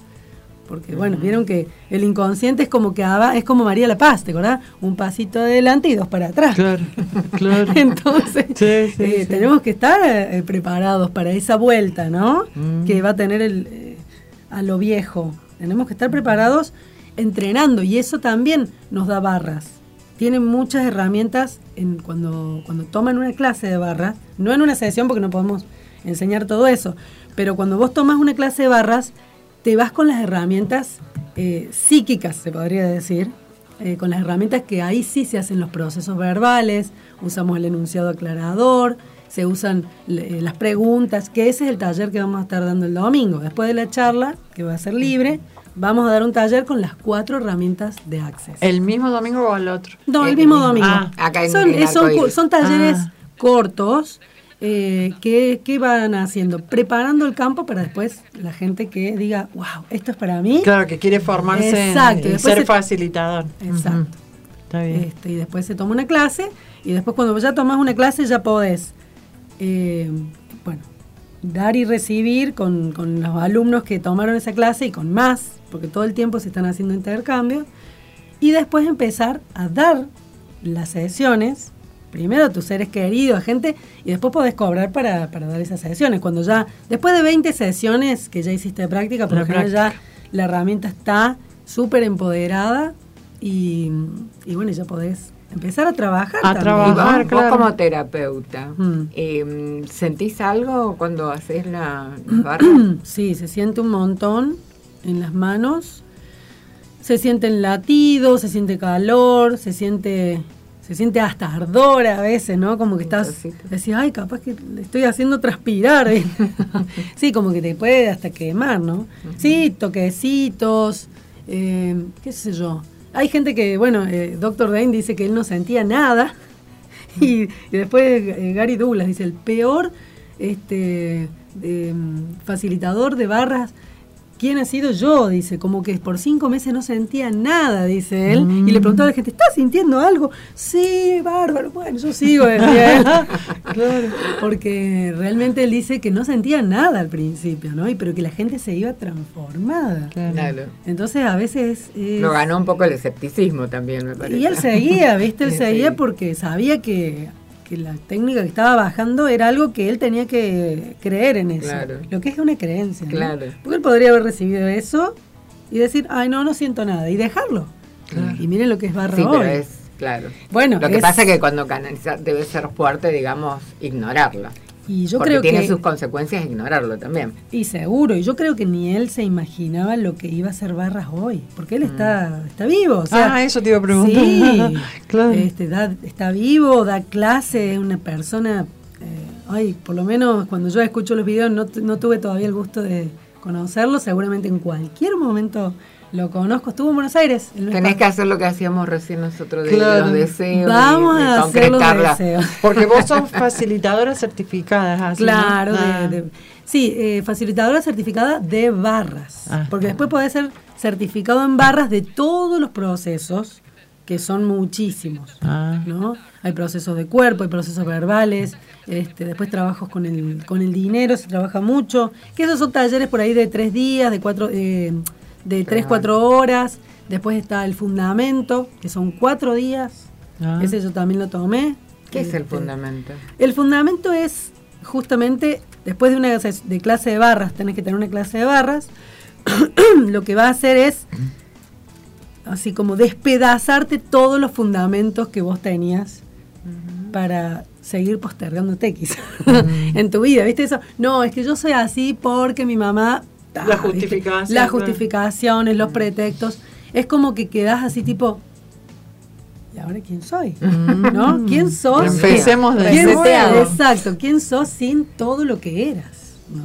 Porque bueno, vieron que el inconsciente es como que es como María La Paz, ¿te acordás? Un pasito adelante y dos para atrás. Claro, claro. Entonces, Sí, sí, eh, sí. tenemos que estar eh, preparados para esa vuelta, ¿no? Mm. Que va a tener el, eh, a lo viejo. Tenemos que estar preparados entrenando y eso también nos da barras. Tienen muchas herramientas en, cuando, cuando toman una clase de barras, no en una sesión porque no podemos enseñar todo eso, pero cuando vos tomas una clase de barras, te vas con las herramientas eh, psíquicas, se podría decir, eh, con las herramientas que ahí sí se hacen los procesos verbales, usamos el enunciado aclarador, se usan eh, las preguntas, que ese es el taller que vamos a estar dando el domingo. Después de la charla, que va a ser libre, vamos a dar un taller con las cuatro herramientas de Access. ¿El mismo domingo o al otro? No, el El mismo mismo. domingo. Ah, acá en- son, en son, son talleres Ah. cortos eh, que van haciendo, preparando el campo para después la gente que diga, wow, esto es para mí. Claro, que quiere formarse Exacto, en, después ser se- facilitador. Exacto. Está bien. Este, y después se toma una clase y después cuando ya tomas una clase ya podés, eh, bueno, dar y recibir con, con los alumnos que tomaron esa clase y con más, porque todo el tiempo se están haciendo intercambios, y después empezar a dar las sesiones, primero a tus seres queridos, a gente, y después podés cobrar para, para dar esas sesiones. Cuando ya, después de 20 sesiones que ya hiciste de práctica, por La lo general ya la herramienta está súper empoderada y, y bueno, ya podés empezar a trabajar. A también. Trabajar. vos, claro. vos como terapeuta, Mm. eh, ¿sentís algo cuando haces la, las barras? Sí, se siente un montón en las manos. Se sienten latidos, se siente calor, se siente se siente hasta ardor a veces, ¿no? Como que estás, decís, ay, capaz que le estoy haciendo transpirar. sí, como que te puede hasta quemar, ¿no? Sí, toquecitos, eh, qué sé yo. Hay gente que, bueno, eh, Dr. Dane dice que él no sentía nada. Y, y después eh, Gary Douglas dice, el peor este, mm, facilitador de barras, ¿quién ha sido yo? Dice, como que por cinco meses no sentía nada, dice él. Y le preguntaba a la gente, ¿estás sintiendo algo? Sí, bárbaro. Bueno, yo sigo, decía él. claro. Porque realmente él dice que no sentía nada al principio, ¿no? Y pero que la gente se iba transformada. Claro. Entonces a veces... es- Lo ganó un poco el escepticismo también, me parece. y él seguía, ¿viste? Él Sí, seguía sí. porque sabía que, que la técnica que estaba bajando era algo que él tenía que creer en eso. Claro. Lo que es una creencia. ¿no? Claro. Porque él podría haber recibido eso y decir, ay, no, no siento nada, y dejarlo. Y miren lo que es barra Sí, hoy. pero es, claro. Bueno, Lo que es- pasa es que cuando canaliza debe ser fuerte, digamos, ignorarlo. Y yo porque creo tiene que. sus consecuencias ignorarlo también. Y seguro, y yo creo que ni él se imaginaba lo que iba a ser Barras hoy, porque él está, está vivo. O sea, ah, eso te iba a preguntar. Sí, claro. este, da- está vivo, da clase, es una persona. eh, ay, por lo menos cuando yo escucho los videos, no, tu- no tuve todavía el gusto de conocerlo. Seguramente en cualquier momento lo conozco. Estuvo en Buenos Aires. Tenés que hacer lo que hacíamos recién nosotros de Claro. los deseos. Vamos y de a hacer los deseos. Porque vos sos facilitadora certificada. Claro, de- Ah. de- sí, eh, facilitadora certificada de barras. Ah. Porque después podés ser certificado en barras de todos los procesos, que son muchísimos. Ah. ¿no? Hay procesos de cuerpo, hay procesos verbales, este, después trabajos con el, con el dinero, se trabaja mucho, que esos son talleres por ahí de tres días, de cuatro, eh, de tres, cuatro horas. Después está el fundamento, que son cuatro días. Ah. Ese yo también lo tomé. ¿Qué es el Este, fundamento? el fundamento es justamente después de una clase- de clase de barras, tenés que tener una clase de barras, lo que va a hacer es así como despedazarte todos los fundamentos que vos tenías para seguir postergándote quizá en tu vida, ¿viste eso? No, es que yo soy así porque mi mamá... La ¿viste? justificación, Las justificaciones, los pretextos. Es como que quedás así tipo... ¿Y ahora quién soy? ¿No? ¿Quién sos? Empecemos de ¿Quién- cero. Exacto, ¿quién sos sin todo lo que eras? ¿no?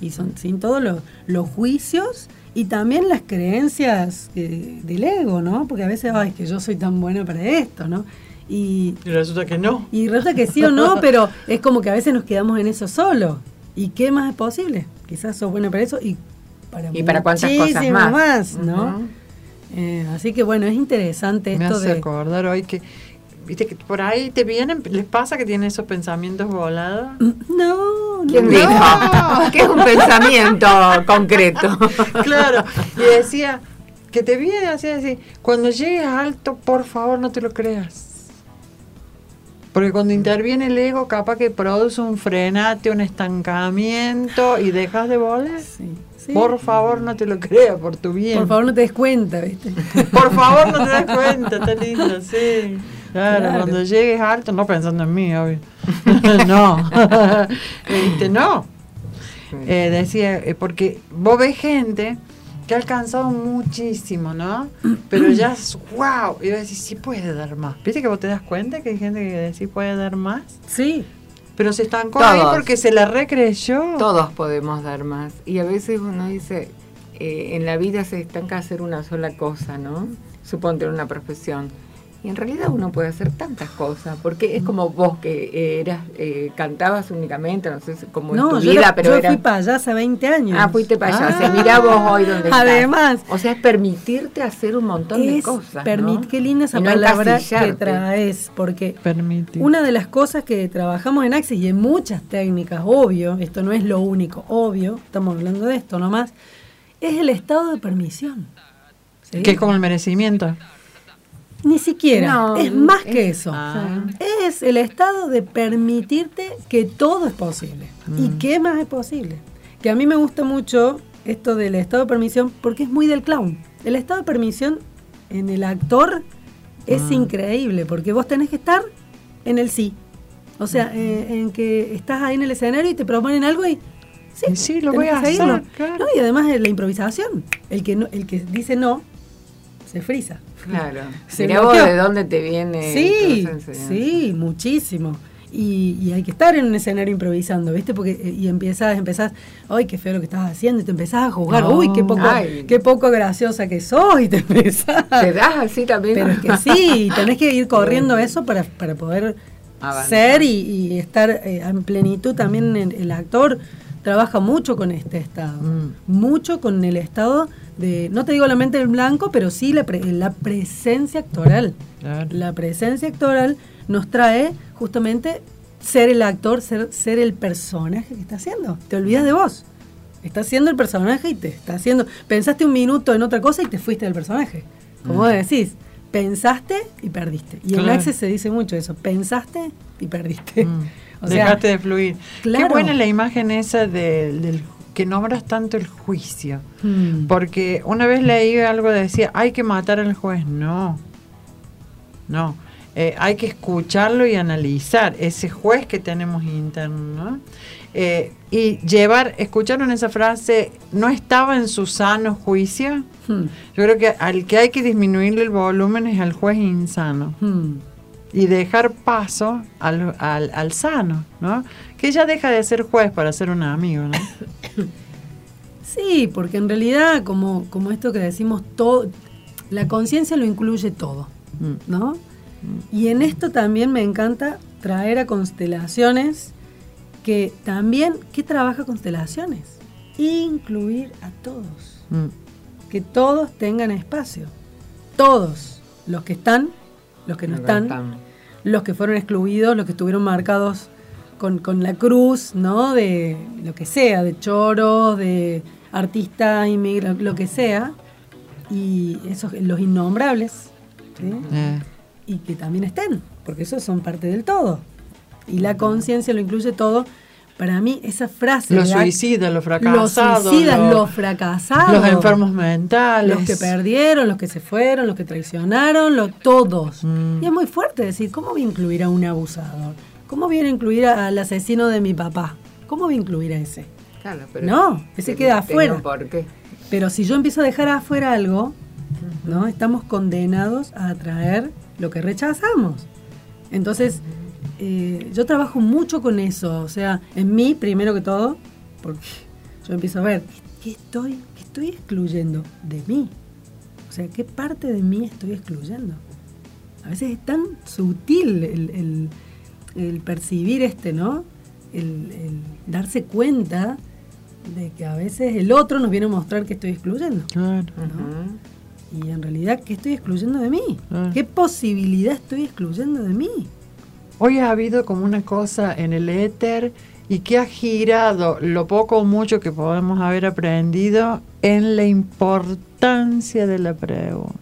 Y son, sin todos lo- los juicios y también las creencias eh, del ego, ¿no? Porque a veces, ay, que yo soy tan buena para esto, ¿no? Y, Y resulta que no. y resulta que sí o no, pero es como que a veces nos quedamos en eso solo. ¿Y qué más es posible? Quizás sos buena para eso y para, ¿Y para cuántas cosas muchísimo más? ¿no? Eh, así que bueno, es interesante Me esto hace de... acordar hoy que, viste que por ahí te vienen, les pasa que tienen esos pensamientos volados. No, ¿Quién no. dijo? ¿Qué es un pensamiento concreto? claro, y decía que te viene así, así, cuando llegues alto, por favor no te lo creas. Porque cuando interviene el ego, capaz que produce un frenate, un estancamiento y dejas de volar. Sí, sí. Por favor, no te lo creas, por tu bien. Por favor, no te des cuenta, ¿viste? Por favor, no te das cuenta, está lindo, sí. Claro, Claro. cuando llegues alto, no pensando en mí, obvio. no. este, no. Eh, decía, eh, porque vos ves gente que ha alcanzado muchísimo, ¿no? Pero ya es wow. Y vos decís, sí puede dar más. ¿Viste que vos te das cuenta que hay gente que decís puede dar más? Sí. Pero se estancó ahí Todos. porque se la recreyó. Todos podemos dar más. Y a veces uno dice, eh, en la vida se estanca hacer una sola cosa, ¿no? Suponte en una profesión. Y en realidad uno puede hacer tantas cosas, porque es como vos que eras, eh, cantabas únicamente, no sé en No, tu yo, vida, era- pero yo era... fui payasa 20 años. Ah, fuiste payasa. Ah. Mirá vos hoy donde estás. Además. O sea, es permitirte hacer un montón de cosas. permit- ¿no? Qué linda esa Y no palabra que traes, porque Permite. una de las cosas que trabajamos en Axis y en muchas técnicas, obvio, esto no es lo único, obvio, estamos hablando de esto nomás, es el estado de permisión. ¿sí? Que es como el merecimiento. Ni siquiera, No, es más es- que eso. Ah. Es el estado de permitirte que todo es posible. Mm. ¿Y qué más es posible? Que a mí me gusta mucho esto del estado de permisión porque es muy del clown. El estado de permisión en el actor es Mm. increíble porque vos tenés que estar en el sí. O sea, eh, en que estás ahí en el escenario y te proponen algo y sí, sí, lo voy a hacer, claro. No, y además es la improvisación. El que, no, el que dice no, se frisa. Claro. Se Mirá vos bloqueó. de dónde te viene. Sí, sí, muchísimo. Y, y hay que estar en un escenario improvisando, ¿viste? Porque eh, y empiezas, empezás, ay, qué feo lo que estás haciendo, y te empezás a jugar, No. uy, qué poco, Ay. qué poco graciosa que sos, y te empezás. ¿Te das así también? Pero es que sí, tenés que ir corriendo eso para, para poder Avanzar. ser y, y estar eh, en plenitud. También el, el actor trabaja mucho con este estado, Mm. mucho con el estado de, no te digo la mente en blanco, pero sí la, pre- la presencia actoral. Claro. La presencia actoral nos trae justamente ser el actor, ser, ser el personaje que está haciendo. Te olvidas de vos. Estás haciendo el personaje y te está haciendo. Pensaste un minuto en otra cosa y te fuiste del personaje. Como vos decís, pensaste y perdiste. Y en Claro. Access se dice mucho eso. Pensaste y perdiste. Mm. O sea, Dejaste de fluir. claro. Qué buena la imagen esa de- del que nombras tanto el juicio. mm, Porque una vez leí algo que decía, hay que matar al juez. No, no. Eh, hay que escucharlo y analizar ese juez que tenemos interno. ¿no? Eh, y llevar, ¿escucharon esa frase? ¿No estaba en su sano juicio? mm, Yo creo que al que hay que disminuirle el volumen es al juez insano mm. Y dejar paso al, al, al sano, ¿no? Que ya deja de ser juez para ser un amigo, ¿no? Sí, porque en realidad, como, como esto que decimos, todo, la conciencia lo incluye todo. Mm. ¿no? Y en esto también me encanta traer a constelaciones que también, ¿qué trabaja constelaciones? Incluir a todos, Mm. que todos tengan espacio, todos, los que están, los que no están, los que fueron excluidos, los que estuvieron marcados con, con la cruz, ¿no? De lo que sea, de choros, de artistas, inmigra- lo que sea, y esos, los innombrables, ¿sí? Eh, y que también estén, porque esos son parte del todo. Y la conciencia lo incluye todo. Para mí, esa frase. los suicidas, los los fracasados, suicidas, los, los fracasados. los enfermos mentales. Los que perdieron, los que se fueron, los que traicionaron, los, todos. Mm. Y es muy fuerte decir, ¿cómo voy a incluir a un abusador? ¿Cómo voy a incluir a- al asesino de mi papá? ¿Cómo voy a incluir a ese? Claro, pero No, ese queda afuera. Pero si yo empiezo a dejar afuera algo, ¿no? Estamos condenados a atraer lo que rechazamos. Entonces, eh, yo trabajo mucho con eso. O sea, en mí, primero que todo, porque yo empiezo a ver, ¿qué estoy, qué estoy excluyendo de mí? O sea, ¿qué parte de mí estoy excluyendo? A veces es tan sutil el, el- el percibir este, ¿no? El, el darse cuenta de que a veces el otro nos viene a mostrar que estoy excluyendo. Claro. ¿no? Y en realidad, ¿qué estoy excluyendo de mí? ¿Qué posibilidad estoy excluyendo de mí? Hoy ha habido como una cosa en el éter y que ha girado lo poco o mucho que podemos haber aprendido en la importancia de la pregunta.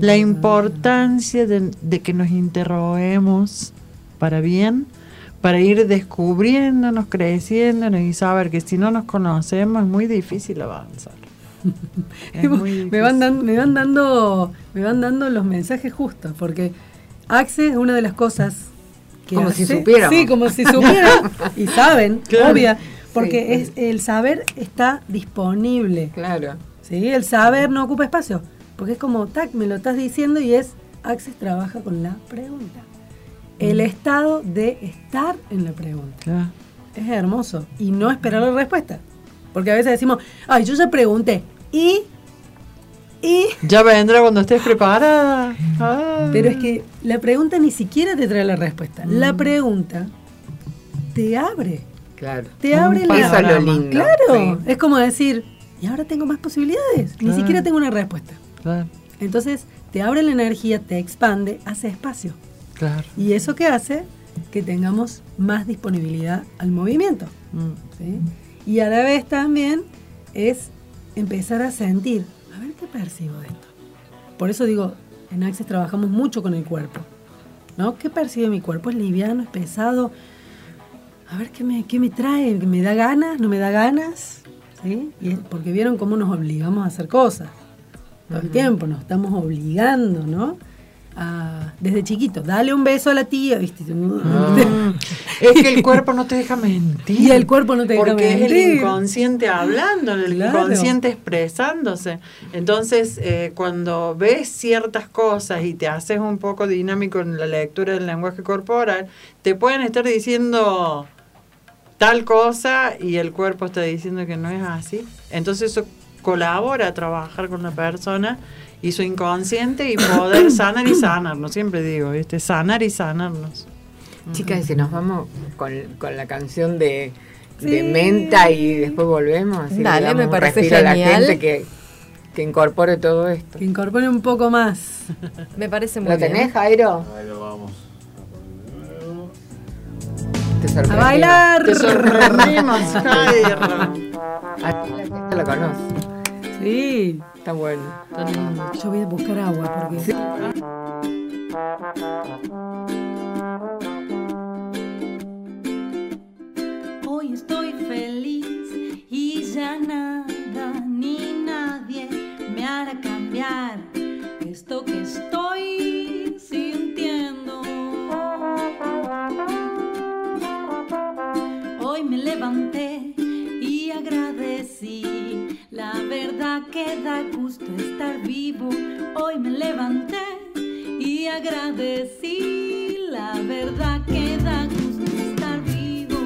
La importancia de, de que nos interroguemos para bien, para ir descubriéndonos, creciéndonos y saber que si no nos conocemos es muy difícil avanzar. Es me, van difícil. dan- me van dando me van dando los mensajes justos porque Access una de las cosas Como si supiéramos. sí como si supieran y saben Claro. obvia porque Sí. es el saber está disponible Claro. ¿sí? el saber no ocupa espacio porque es como tac me lo estás diciendo y es Access trabaja con la pregunta el estado de estar en la pregunta Claro. es hermoso y no esperar la respuesta porque a veces decimos ay yo ya pregunté y y Ya vendrá cuando estés preparada. Ah. Pero es que la pregunta ni siquiera te trae la respuesta. Mm. La pregunta te abre. Claro. Te abre la lo lindo. Claro. sí. Es como decir, y ahora tengo más posibilidades. Ni siquiera tengo una respuesta. Claro, Entonces, te abre la energía, te expande, hace espacio. claro. Y eso que hace que tengamos más disponibilidad al movimiento. Mm. ¿sí? Y a la vez también es empezar a sentir, percibo de esto. Por eso digo, en Access trabajamos mucho con el cuerpo. ¿no? ¿Qué percibe mi cuerpo? ¿Es liviano? ¿Es pesado? A ver qué me, qué me trae, ¿me da ganas? ¿No me da ganas? ¿Sí? Y es porque vieron cómo nos obligamos a hacer cosas. Todo el tiempo nos estamos obligando, ¿no? A- desde chiquito, dale un beso a la tía, ¿viste? Es que el cuerpo no te deja mentir. Y el cuerpo no te deja Porque es el mentir. inconsciente hablando, el Claro. inconsciente expresándose. Entonces, eh, cuando ves ciertas cosas y te haces un poco dinámico en la lectura del lenguaje corporal, te pueden estar diciendo tal cosa y el cuerpo está diciendo que no es así. Entonces eso colabora a trabajar con la persona y su inconsciente y poder sanar y sanarnos. Siempre digo, ¿viste? Sanar y sanarnos. Chicas, y si nos vamos con, con la canción de, de menta y después volvemos. así le Dale, me parece respiro a la genial. gente que, que incorpore todo esto. Que incorpore un poco más. Me parece muy ¿Lo bien. tenés, Jairo? Ahí lo vamos. Te A bailar. Te sorprendimos, Jairo. La lo conoce. Sí. Está bueno. Yo voy a buscar agua porque. Hoy estoy feliz y ya nada ni nadie me hará cambiar esto que estoy sintiendo. Hoy me levanté y agradecí. La verdad que da gusto estar vivo. Hoy me levanté y agradecí. La verdad que da gusto estar vivo.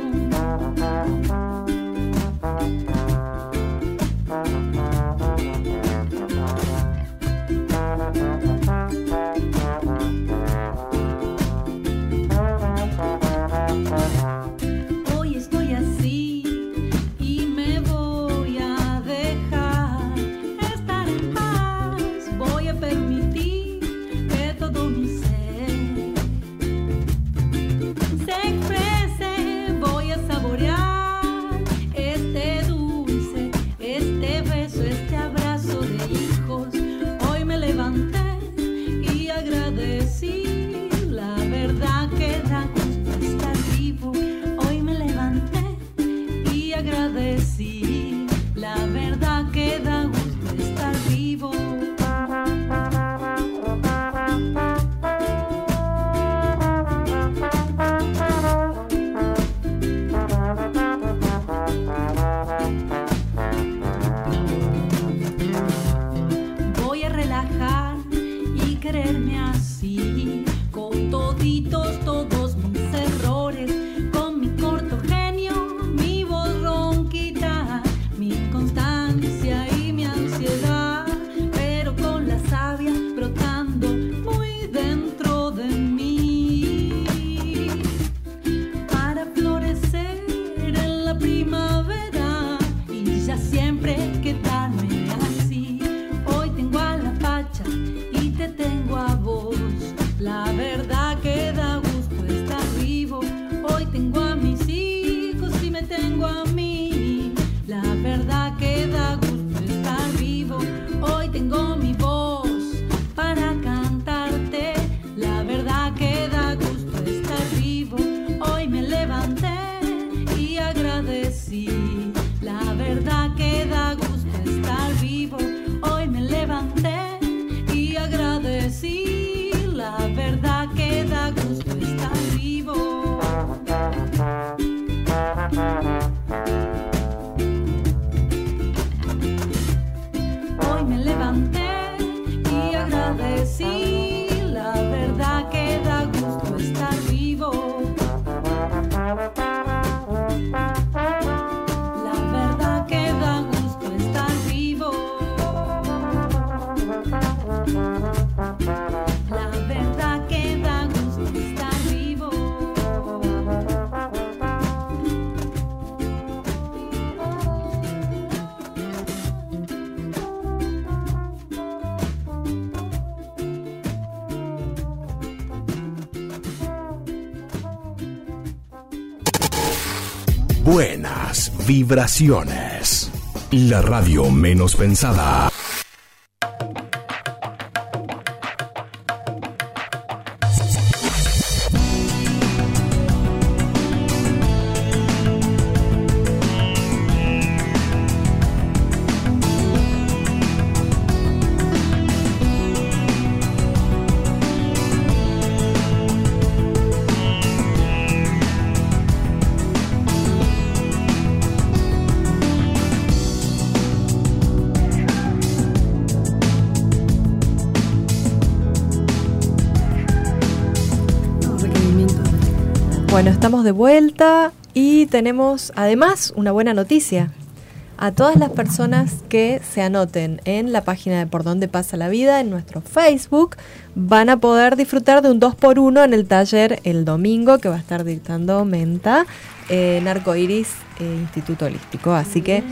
Vibraciones. La radio menos pensada. Tenemos además una buena noticia. A todas las personas que se anoten en la página de Por Dónde Pasa la Vida, en nuestro Facebook, van a poder disfrutar de un 2x1 en el taller el domingo que va a estar dictando Menta en Arcoiris eh, Instituto Holístico. Así que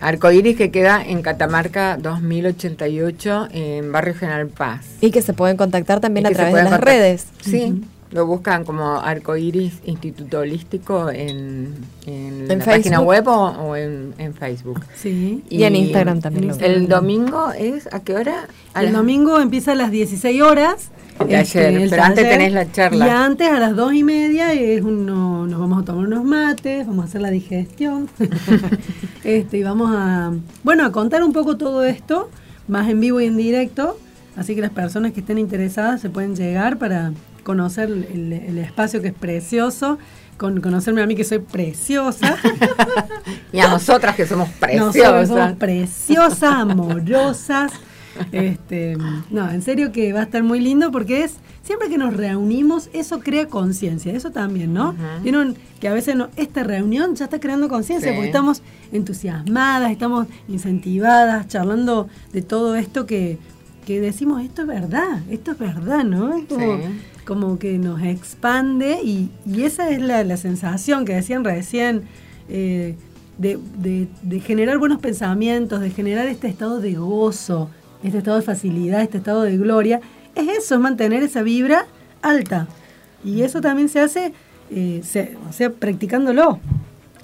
Arcoiris que queda en Catamarca 2088 en Barrio General Paz. y que se pueden contactar también Y a través de las redes. Sí, lo buscan como Arcoiris Instituto Holístico en, en, En la página web o, o en, en Facebook. Sí. Y en Instagram también El domingo es, ¿a qué hora? A El domingo empieza a las 16 horas. El pero antes tenés la charla. Y antes a las 2 y media es uno, nos vamos a tomar unos mates, vamos a hacer la digestión. este, y vamos a, bueno, a contar un poco todo esto, más en vivo y en directo. Así que las personas que estén interesadas se pueden llegar para conocer el, el espacio que es precioso, con conocerme a mí que soy preciosa. Y a nosotras que somos Nosotros preciosas. somos preciosas, amorosas. Este, no, en serio que va a estar muy lindo porque es siempre que nos reunimos, eso crea conciencia, eso también, ¿no? Vieron que a veces no, esta reunión ya está creando conciencia Sí. porque estamos entusiasmadas, estamos incentivadas, charlando de todo esto que, que decimos, esto es verdad, esto es verdad, ¿no? Es como, Sí. Como que nos expande y, esa es la, sensación que decían recién. eh, de, generar buenos pensamientos, de generar este estado de gozo, este estado de facilidad, este estado de gloria, es eso, es mantener esa vibra alta. Y eso también se hace, eh, practicándolo,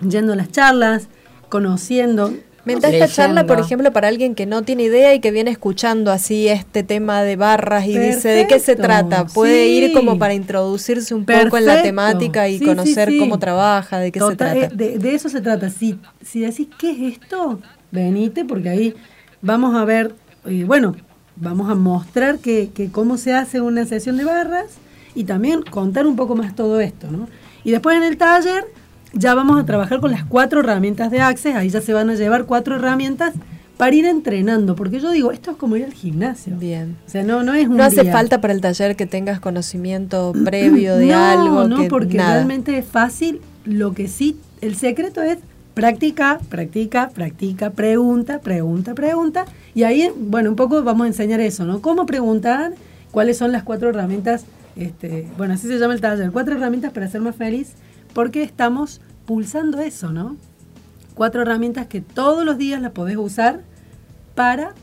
yendo a las charlas, conociendo. Mientras esta charla, por ejemplo, para alguien que no tiene idea y que viene escuchando así este tema de barras y dice de qué se trata, puede sí. ir como para introducirse un poco en la temática y Sí, conocer sí. cómo trabaja, de qué se trata. eh, De, de eso se trata. Si, si decís, ¿qué es esto? Venite, porque ahí vamos a ver, eh, bueno, vamos a mostrar que, que cómo se hace una sesión de barras y también contar un poco más todo esto, ¿no? Y después en el taller ya vamos a trabajar con las cuatro herramientas de Access, ahí ya se van a llevar cuatro herramientas para ir entrenando, porque yo digo, esto es como ir al gimnasio. Bien. O sea, no, no es un No hace día. falta para el taller que tengas conocimiento previo de no, algo. No, que- porque nada. realmente es fácil. Lo que sí, el secreto es practica, practica, practica, pregunta, pregunta, pregunta. Y ahí, bueno, un poco vamos a enseñar eso, ¿no? Cómo preguntar, cuáles son las cuatro herramientas, este, bueno, así se llama el taller, cuatro herramientas para ser más feliz, porque estamos pulsando eso, ¿no? Cuatro herramientas que todos los días las podés usar para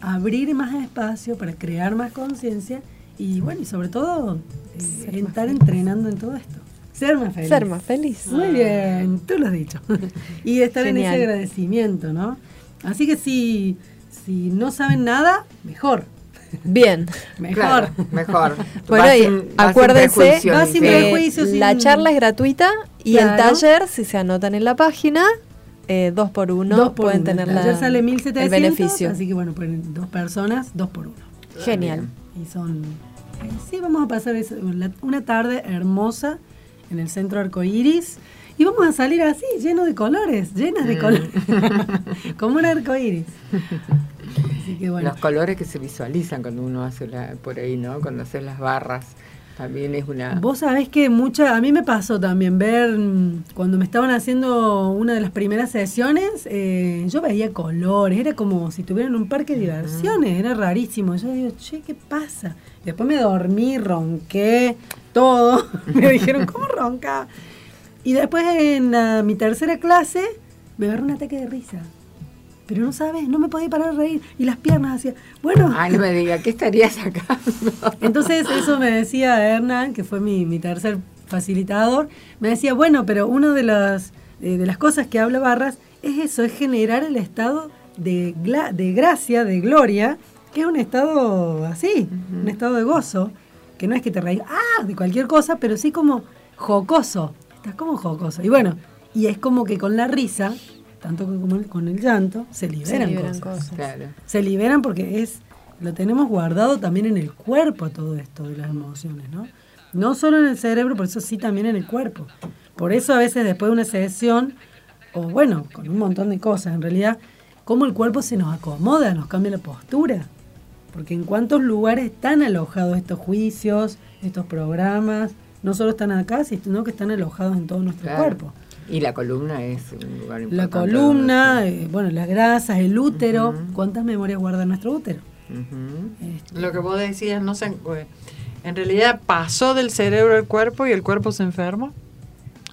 abrir más espacio, para crear más conciencia y bueno, y sobre todo eh, estar entrenando en todo esto. Ser más feliz. Ser más feliz. Muy bien, tú lo has dicho. y estar en ese agradecimiento, ¿no? Así que si, si no saben nada, mejor. Bien. Mejor. Claro, mejor. Bueno, Vas y sin- vas sin acuérdense sin que prejuicios, la sin- charla es gratuita y el taller, si se anotan en la página, eh, dos por uno, dos por pueden uno. tener El la- sale 1700, el beneficio. Así que bueno, ponen dos personas, dos por uno. Genial. Y son. eh, sí, vamos a pasar eso, la- una tarde hermosa en el centro arcoíris. Y vamos a salir así, lleno de colores, llenas Mm. de colores. Como un arcoíris. Así que bueno. Los colores que se visualizan cuando uno hace la, por ahí, ¿no? Cuando haces las barras. También es una... Vos sabés que mucha, a mí me pasó también ver mm, cuando me estaban haciendo una de las primeras sesiones, eh, yo veía colores, era como si estuvieran en un parque de diversiones, era rarísimo. Yo digo, che, ¿qué pasa? Después me dormí, ronqué, todo. me dijeron, ¿cómo ronca? Y después en mi tercera clase me agarró un ataque de risa. Pero no sabes, no me podía parar de reír. Y las piernas hacían, bueno, Ay, no me diga, ¿qué estarías sacando? entonces eso me decía Hernán, que fue mi, mi tercer facilitador, me decía, bueno, pero una de las, eh, de las cosas que habla Barras es eso, es generar el estado de, gla- de gracia, de gloria, que es un estado así, un estado de gozo, que no es que te reís, ah, de cualquier cosa, pero sí como jocoso, estás como jocoso. Y bueno, y es como que con la risa, tanto como el- con el llanto, se liberan, liberan cosas cosas. Claro. se liberan porque es lo tenemos guardado también en el cuerpo todo esto de las emociones, ¿no? No solo en el cerebro, por eso sí también en el cuerpo. Por eso a veces después de una sesión, o bueno, con un montón de cosas, en realidad, cómo el cuerpo se nos acomoda, nos cambia la postura. Porque en cuántos lugares están alojados estos juicios, estos programas, no solo están acá, sino que están alojados en todo nuestro Claro. cuerpo. Y la columna es un lugar La importante columna, donde- eh, bueno, las grasas, el útero. ¿Cuántas memorias guarda nuestro útero? Este, Lo que vos decías, no sé, eh, en realidad pasó del cerebro al cuerpo y el cuerpo se enfermó.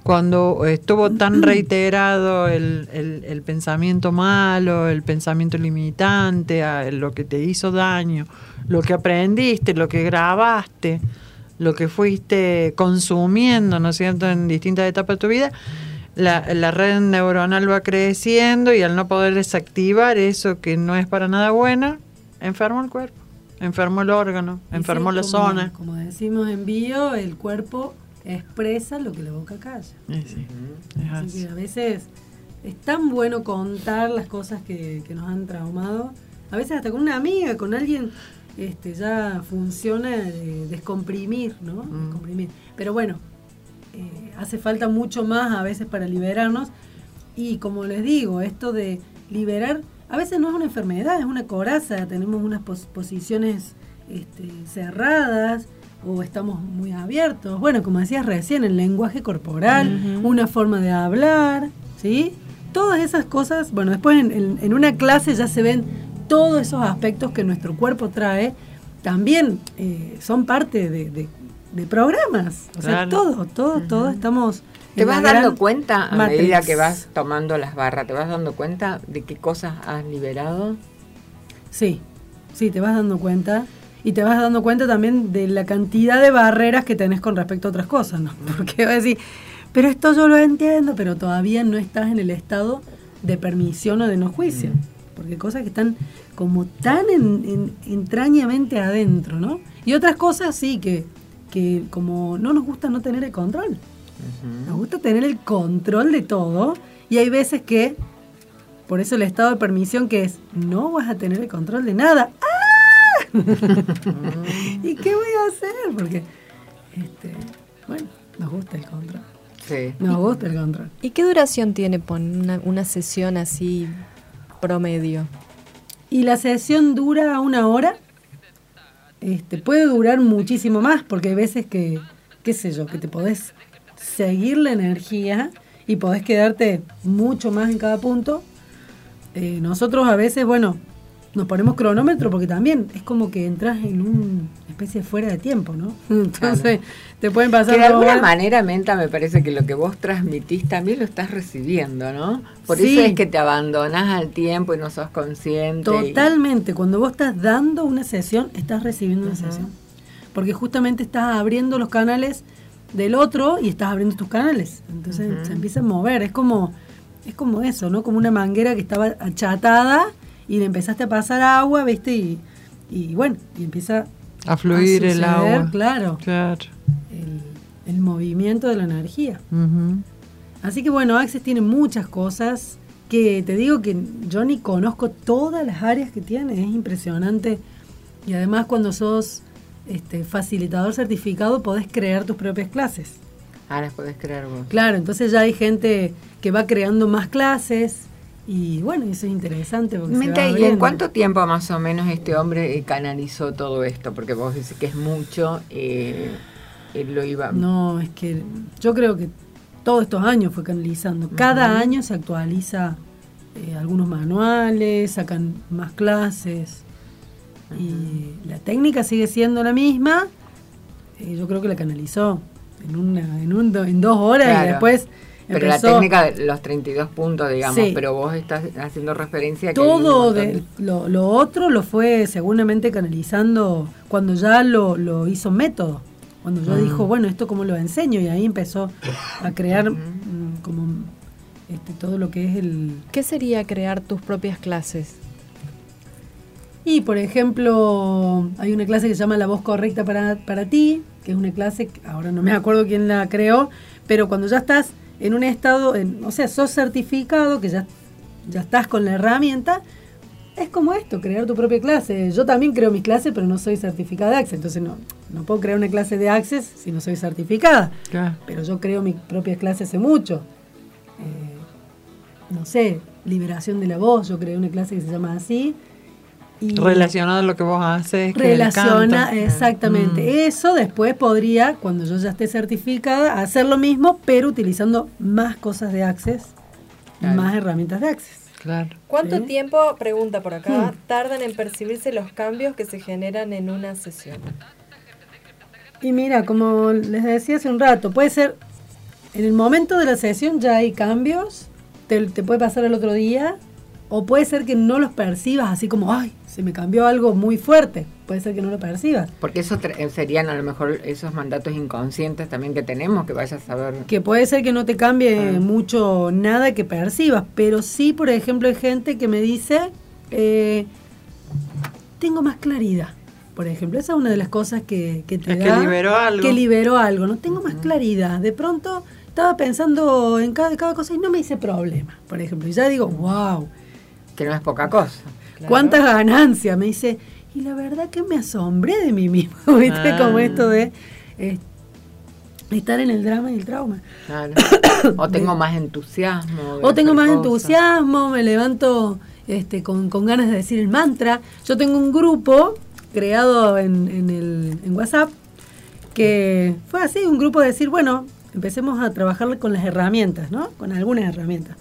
Cuando estuvo tan reiterado el, el- el pensamiento malo, el pensamiento limitante, a lo que te hizo daño, lo que aprendiste, lo que grabaste, lo que fuiste consumiendo, ¿no es cierto?, en distintas etapas de tu vida, la, la red neuronal va creciendo y al no poder desactivar eso que no es para nada bueno, enfermó el cuerpo, enfermó el órgano, y enfermó sí, la como- zona. Como decimos en bio, el cuerpo expresa lo que la boca calla. Sí, es Así así. que a veces es tan bueno contar las cosas que, que nos han traumado. A veces hasta con una amiga, con alguien, este, ya funciona de descomprimir, ¿no? Mm. Descomprimir. Pero bueno, eh, hace falta mucho más a veces para liberarnos. Y como les digo, esto de liberar, a veces no es una enfermedad, es una coraza. Tenemos unas pos- posiciones este, cerradas o estamos muy abiertos. Bueno, como decías recién, el lenguaje corporal, una forma de hablar, ¿sí? Todas esas cosas, bueno, después en, en- en una clase ya se ven todos esos aspectos que nuestro cuerpo trae, también eh, son parte de, de- de programas. O sea, Claro. todo, todo, todo estamos... ¿Te vas dando cuenta a matrix. medida que vas tomando las barras? ¿Te vas dando cuenta de qué cosas has liberado? Sí, sí, te vas dando cuenta. Y te vas dando cuenta también de la cantidad de barreras que tenés con respecto a otras cosas, ¿no? Porque vas a decir, pero esto yo lo entiendo, pero todavía no estás en el estado de permisión o de no juicio. Porque hay cosas que están como tan en- en- entrañamente adentro, ¿no? Y otras cosas sí que, que como no nos gusta no tener el control. Nos gusta tener el control de todo. Y hay veces que, por eso el estado de permisión que es, no vas a tener el control de nada. ¡Ah! ¿Y qué voy a hacer? Porque, este, bueno, nos gusta el control. Sí. Nos gusta el control. ¿Y qué duración tiene una sesión así promedio? Y la sesión dura una hora. Este, puede durar muchísimo más, porque hay veces que, qué sé yo, que te podés seguir la energía y podés quedarte mucho más en cada punto. Eh, nosotros a veces, bueno, nos ponemos cronómetro porque también es como que entras en una especie de fuera de tiempo, ¿no? Entonces, te pueden pasar Que de alguna horas. manera, Menta, me parece que lo que vos transmitís también lo estás recibiendo, ¿no? Por Sí. eso es que te abandonás al tiempo y no sos consciente. y- Totalmente, cuando vos estás dando una sesión, estás recibiendo una sesión. Porque justamente estás abriendo los canales del otro y estás abriendo tus canales. Entonces se empieza a mover, es como es como eso, ¿no? Como una manguera que estaba achatada y le empezaste a pasar agua, ¿viste? Y, y bueno, y empieza A fluir el suceder, agua. Claro, Claro. el, el movimiento de la energía. Así que bueno, Access tiene muchas cosas que te digo que yo ni conozco todas las áreas que tiene, es impresionante. Y además cuando sos este, facilitador certificado podés crear tus propias clases. Ah, las podés crear vos. Claro, entonces ya hay gente que va creando más clases y bueno, eso es interesante. Porque se Menta, va ¿y en cuánto tiempo más o menos este hombre eh, canalizó todo esto? Porque vos decís que es mucho, eh, él lo iba... No, es que yo creo que todos estos años fue canalizando. Cada año se actualiza eh, algunos manuales, sacan más clases. Y la técnica sigue siendo la misma. eh, yo creo que la canalizó en, una, en, un en dos horas Claro. y después Pero la técnica de los 32 puntos, digamos, Sí. pero vos estás haciendo referencia a que todo montón de, lo, lo otro lo fue seguramente canalizando cuando ya lo, lo hizo método. Cuando ya Mm. dijo, bueno, esto cómo lo enseño y ahí empezó a crear mm, como este, todo lo que es el... ¿Qué sería crear tus propias clases? Y por ejemplo, hay una clase que se llama La voz correcta para, para ti, que es una clase, que ahora no me acuerdo quién la creó, pero cuando ya estás en un estado, en- o sea, sos certificado, que ya, ya estás con la herramienta, es como esto, crear tu propia clase. Yo también creo mis clases, pero no soy certificada de Access, entonces no, no puedo crear una clase de Access si no soy certificada. Claro. Pero yo creo mi propia clase hace mucho. Eh, no sé, liberación de la voz, yo creé una clase que se llama así. Y Relacionado a lo que vos haces. que el relaciona exactamente. Mm. Eso después podría, cuando yo ya esté certificada, hacer lo mismo, pero utilizando más cosas de Access, Claro. más herramientas de Access. Claro. ¿Cuánto Sí. tiempo, pregunta por acá, Hmm. tardan en percibirse los cambios que se generan en una sesión? Y mira, como les decía hace un rato, puede ser en el momento de la sesión ya hay cambios, te, te puede pasar el otro día, o puede ser que no los percibas así como, ay, se me cambió algo muy fuerte. Puede ser que no lo percibas. Porque eso eh, serían a lo mejor esos mandatos inconscientes también que tenemos, que vayas a saber. Que puede ser que no te cambie Ah. mucho nada que percibas, pero sí, por ejemplo, hay gente que me dice, eh, tengo más claridad. Por ejemplo, esa es una de las cosas que, que te Es que da. liberó algo. Que liberó algo, no tengo más claridad. De pronto estaba pensando en cada, cada cosa y no me hice problema, por ejemplo. Y ya digo, wow, Que no es poca cosa. cuántas ganancias. Me dice, y la verdad que me asombré de mí mismo, ¿viste? Ah. Como esto de eh, estar en el drama y el trauma. Claro. o tengo más entusiasmo. O tengo más cosas. entusiasmo, me levanto este, con, con ganas de decir el mantra. Yo tengo un grupo creado en, en el, en WhatsApp que fue así, un grupo de decir, bueno, empecemos a trabajar con las herramientas, ¿no? Con algunas herramientas.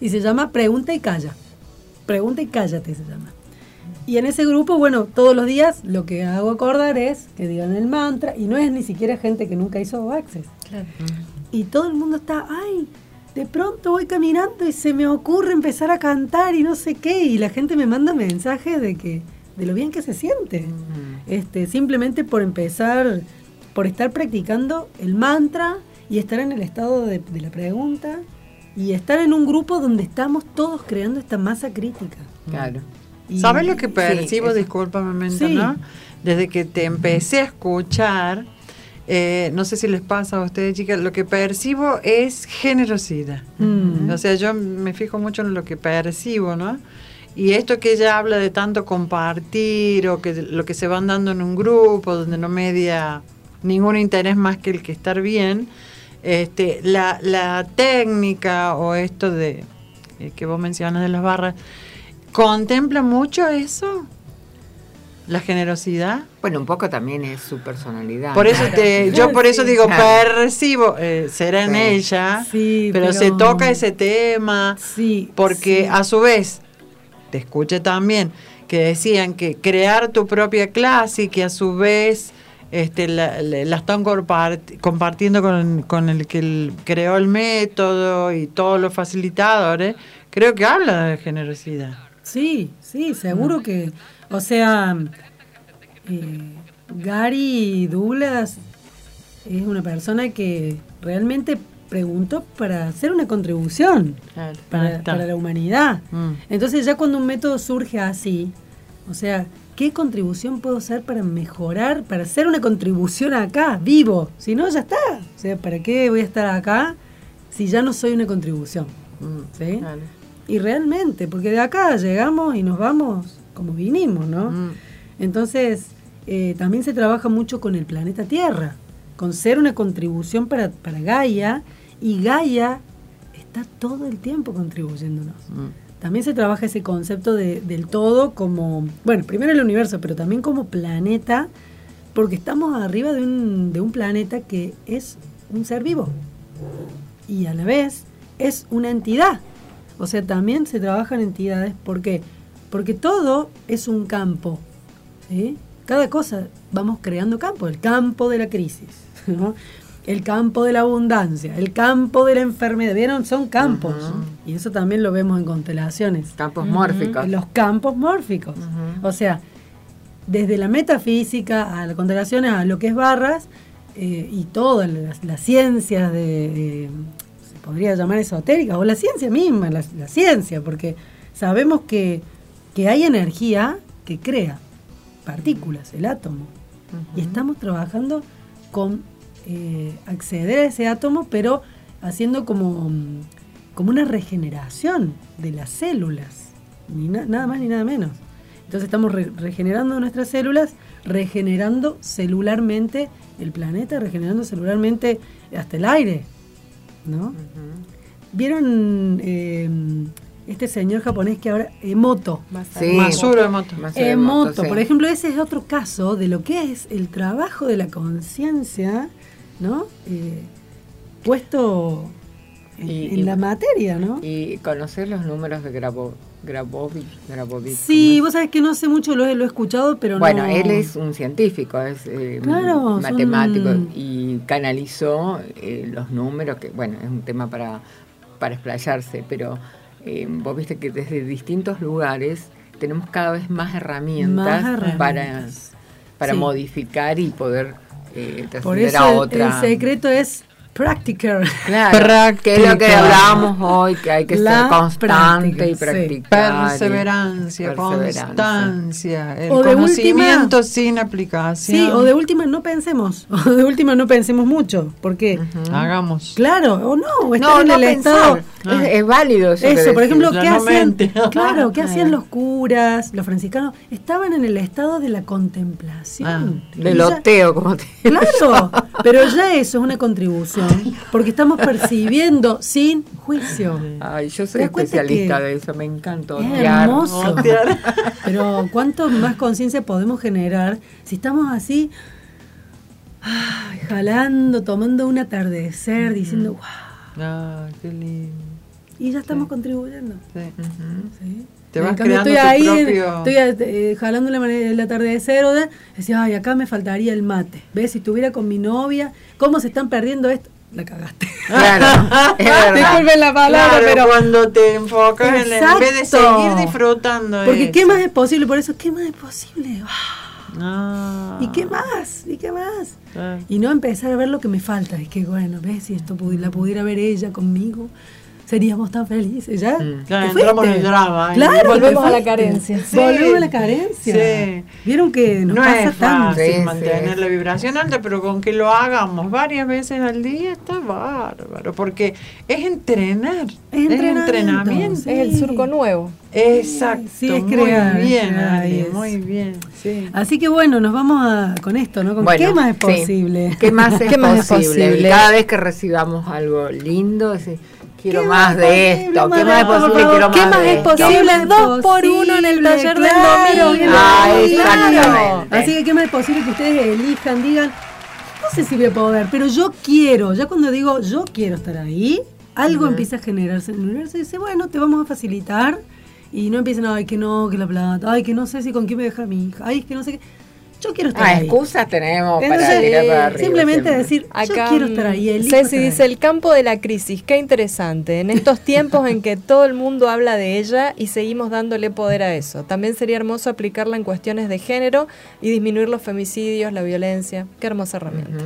Y se llama Pregunta y Calla. Pregunta y cállate se llama. Y en ese grupo, bueno, todos los días lo que hago acordar es que digan el mantra y no es ni siquiera gente que nunca hizo Access. Claro. Y todo el mundo está, ay, de pronto voy caminando y se me ocurre empezar a cantar y no sé qué. Y la gente me manda mensajes de que, de lo bien que se siente. Este, simplemente por empezar, por estar practicando el mantra y estar en el estado de, de la pregunta y estar en un grupo donde estamos todos creando esta masa crítica. Claro. Y- ¿Sabes lo que percibo? un momento, Sí. ¿no? Desde que te empecé a escuchar, eh, no sé si les pasa a ustedes, chicas, lo que percibo es generosidad. Mm. O sea, yo me fijo mucho en lo que percibo, ¿no? Y esto que ella habla de tanto compartir o que lo que se van dando en un grupo donde no media ningún interés más que el que estar bien, este, la, la técnica o esto de eh, que vos mencionas de las barras, ¿contempla mucho eso? La generosidad. Bueno, un poco también es su personalidad. Por eso Claro. te, yo por eso Sí. digo, Claro. percibo, eh, será en Sí. ella, Sí, pero, pero- se toca ese tema, Sí. porque sí. a su vez, te escuché también, que decían que crear tu propia clase y que a su vez este, la, la- la están compart- compartiendo con, con el que el- creó el método y todos los facilitadores, creo que habla de generosidad. Sí, sí, seguro que, o sea, eh, Gary Douglas es una persona que realmente preguntó para hacer una contribución para, para la humanidad. Mm. Entonces ya cuando un método surge así, o sea, ¿qué contribución puedo hacer para mejorar, para hacer una contribución acá, vivo? Si no, ya está. O sea, ¿para qué voy a estar acá si ya no soy una contribución? Mm. ¿Sí? Y realmente, porque de acá llegamos y nos vamos como vinimos, ¿no? Mm. Entonces, eh, también se trabaja mucho con el planeta Tierra, con ser una contribución para, para Gaia, y Gaia está todo el tiempo contribuyéndonos. Mm. También se trabaja ese concepto de- del todo como, bueno, primero el universo, pero también como planeta, porque estamos arriba de un, de un planeta que es un ser vivo y a la vez es una entidad. O sea, también se trabajan entidades. ¿Por qué? Porque todo es un campo. ¿sí? Cada cosa vamos creando campo. El campo de la crisis, ¿no? El campo de la abundancia, el campo de la enfermedad. ¿Vieron? Son campos. Y eso también lo vemos en constelaciones. Campos mórficos. Los campos mórficos. O sea, desde la metafísica a las constelaciones, a lo que es barras, eh, y todas las, las ciencias de, de- se podría llamar esotérica, o la ciencia misma, la, la ciencia, porque sabemos que, que hay energía que crea partículas, el átomo. Y estamos trabajando con eh, acceder a ese átomo, pero haciendo como, como una regeneración de las células, ni na- nada más ni nada menos. Entonces estamos re- regenerando nuestras células, regenerando celularmente el planeta, regenerando celularmente hasta el aire, ¿no? ¿Vieron eh, este señor japonés que ahora, Emoto. Sí. Masuro Emoto, sí. por ejemplo, ese es otro caso de lo que es el trabajo de la conciencia, ¿no? Eh, puesto en, Y- en y- la materia, ¿no? Y conocer los números de Grabo, Grabovich. Grabovich Sí, ¿cómo vos sabés que no sé mucho, lo, he- lo he escuchado, pero? Bueno, no. él es un científico, es eh, Claro, matemático son- y canalizó eh, los números, que bueno, es un tema para, para explayarse, pero eh, vos viste que desde distintos lugares tenemos cada vez más herramientas, Más herramientas. para, para Sí. modificar y poder eh, Por trascender eso a otra. el secreto es practical. Claro, que es lo que hablábamos hoy, que hay que La ser constante práctica, y sí. practicar. y- Perseverancia, constancia, el O de conocimiento última- sin aplicación. Sí, o de última no pensemos, o de última no pensemos mucho, porque Hagamos. claro, o no, o estar No, en no el estado pensar. Es, es válido eso. que Eso, por ejemplo, ¿qué no hacían? Claro, ¿qué Ah. hacían los curas, los franciscanos? Estaban en el estado de la contemplación. Ah, Del loteo, como te Claro, pero ya eso es una contribución, porque estamos percibiendo sin juicio. Ay, yo ¿Te soy especialista de eso, me encanta Es otear. hermoso. Pero cuánto más conciencia podemos generar si estamos así, ay, jalando, tomando un atardecer, diciendo, wow, Ay, qué lindo. y ya estamos contribuyendo. Sí. ¿sí? Te En vas cambio, creando estoy tu ahí, en- propio- estoy eh, jalando la el atardecer, o de- decía, ay, acá me faltaría el mate. ¿Ves? Si estuviera con mi novia, ¿cómo se están perdiendo esto? La cagaste. Claro. Disculpen la palabra, Claro, pero cuando te enfocas en, el- en vez de Exacto. seguir disfrutando Porque eso. ¿qué más es posible? Por eso, ¿qué más es posible? Ah. ¿Y qué más? ¿Y qué más? Ah. Y no empezar a ver lo que me falta. Es que, bueno, ¿ves? Si esto la pudiera ver ella conmigo, seríamos tan felices. ¿Ya? Mm. Claro, ¿Te entramos en el drama. Claro, Volvemos a la carencia. Sí. Volvemos a la carencia. Sí. Vieron que nos no pasa es tanto. fácil Sí, mantener sí. la vibración alta, pero con que lo hagamos varias veces al día está bárbaro, porque es entrenar, Es entrenamiento, entrenamiento. sí. Es el surco nuevo. Exacto, Sí, es muy crear, es bien, es. muy bien, sí. Así que bueno, nos vamos a, con esto, ¿no? ¿Con Bueno, qué más es sí. posible? ¿Qué más es ¿Qué más es posible? posible? Cada vez que recibamos algo lindo, decís, quiero ¿Qué más más de esto, más ¿qué más es posible? Quiero ¿Qué más más de es posible? ¿Qué más Dos por uno en el taller del Claro, domingo. Ah, claro. exactamente. Así que qué más es posible que ustedes elijan, digan, no sé si voy a poder, pero yo quiero. Ya cuando digo yo quiero estar ahí, algo empieza a generarse en el universo y dice, bueno, te vamos a facilitar. Y no empiezan, ay, que no, que la plata, ay, que no sé si con quién me deja mi hija, ay, que no sé qué. Yo quiero estar Ah, ahí. excusas tenemos para tirar para arriba. simplemente siempre. decir, Acá yo quiero estar ahí. Ceci estar ahí. dice el campo de la crisis, qué interesante. En estos tiempos en que todo el mundo habla de ella y seguimos dándole poder a eso. También sería hermoso aplicarla en cuestiones de género y disminuir los femicidios, la violencia. Qué hermosa herramienta.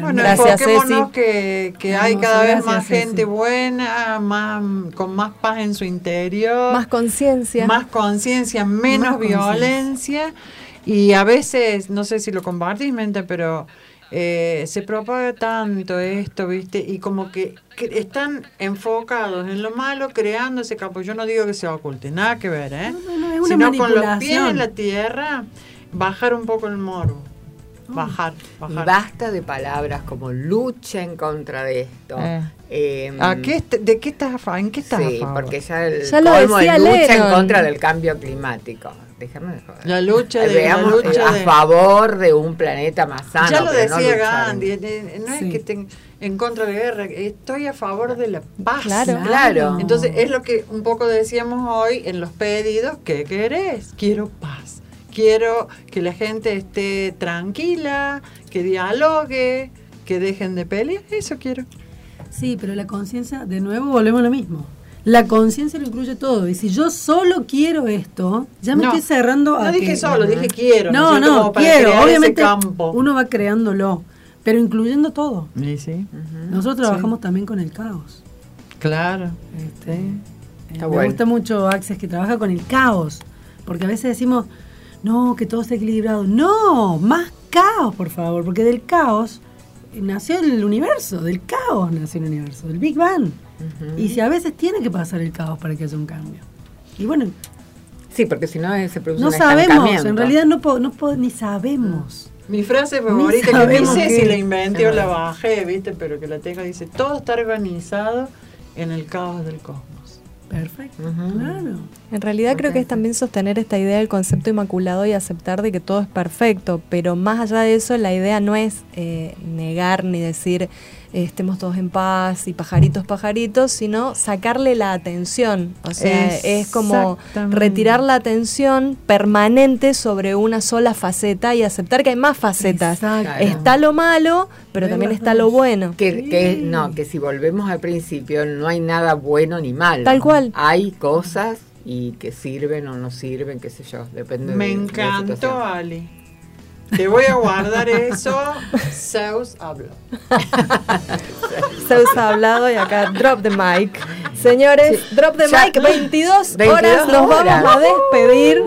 Bueno, Gracias, enfoquémonos Ceci. que, que hay cada vez gracias, más Ceci. gente buena, más con más paz en su interior, Más conciencia. más conciencia, menos Más conciencia. violencia y a veces, no sé si lo compartís, mente, pero eh, se propaga tanto esto, ¿viste? Y como que, que están enfocados en lo malo, creando ese campo. Yo no digo que se oculte, nada que ver, ¿eh? No, no, no, es una Sino con los pies en la tierra, bajar un poco el morbo. Bajar, Y bajar. basta de palabras como lucha en contra de esto. Eh. Eh, ¿A qué est- ¿De qué estás a fa- ¿En qué estás Sí, a favor? porque ya el Ya lo colmo decía es lucha Lennon. en contra del cambio climático. Déjame de joder. La lucha Eh, de- Veamos, la lucha a de- favor de un planeta más sano. ya lo no decía Gandhi, eh, eh, no Sí. es que estén en contra de la guerra, estoy a favor de la paz. Claro. Claro. Entonces es lo que un poco decíamos hoy en los pedidos, ¿qué querés? Quiero paz. Quiero que la gente esté tranquila, que dialogue, que dejen de pelear, eso quiero. Sí, pero la conciencia, de nuevo volvemos a lo mismo. La conciencia lo incluye todo. Y si yo solo quiero esto, ya me No, estoy cerrando a no dije que- solo, dije quiero, ¿no No, no, quiero. Obviamente campo. uno va creándolo, pero incluyendo todo. Sí, sí. Nosotros trabajamos también con el caos. Claro. Este, Está eh, me bueno. gusta mucho Access que trabaja con el caos, porque a veces decimos, no, que todo esté equilibrado. No, más caos, por favor, porque del caos nació el universo, del caos nació el universo, del Big Bang. Y si a veces tiene que pasar el caos para que haya un cambio. Y bueno, Sí, porque si no eh, se produce no un sabemos, en realidad no, po- no po- ni sabemos. Mi frase favorita, que no sabemos sé qué. si la inventé o la bajé, ¿viste? Pero que la tengo, dice, todo está organizado en el caos del cosmos. Perfecto. Claro. En realidad creo que es también sostener esta idea del concepto inmaculado y aceptar de que todo es perfecto, pero más allá de eso la idea no es eh, negar ni decir eh, estemos todos en paz y pajaritos, pajaritos, sino sacarle la atención. O sea, es como retirar la atención permanente sobre una sola faceta y aceptar que hay más facetas. Exacto. Está lo malo, pero también está lo bueno. Que, que no, que si volvemos al principio, no hay nada bueno ni malo. Tal cual. Hay cosas y que sirven o no sirven, qué sé yo, depende Me de- de la encantó, situación. Ali. Te voy a guardar eso. Zeus habló. Zeus ha hablado y acá drop the mic. Señores, drop the Ya. mic, 22, 22 horas, nos horas. vamos a despedir.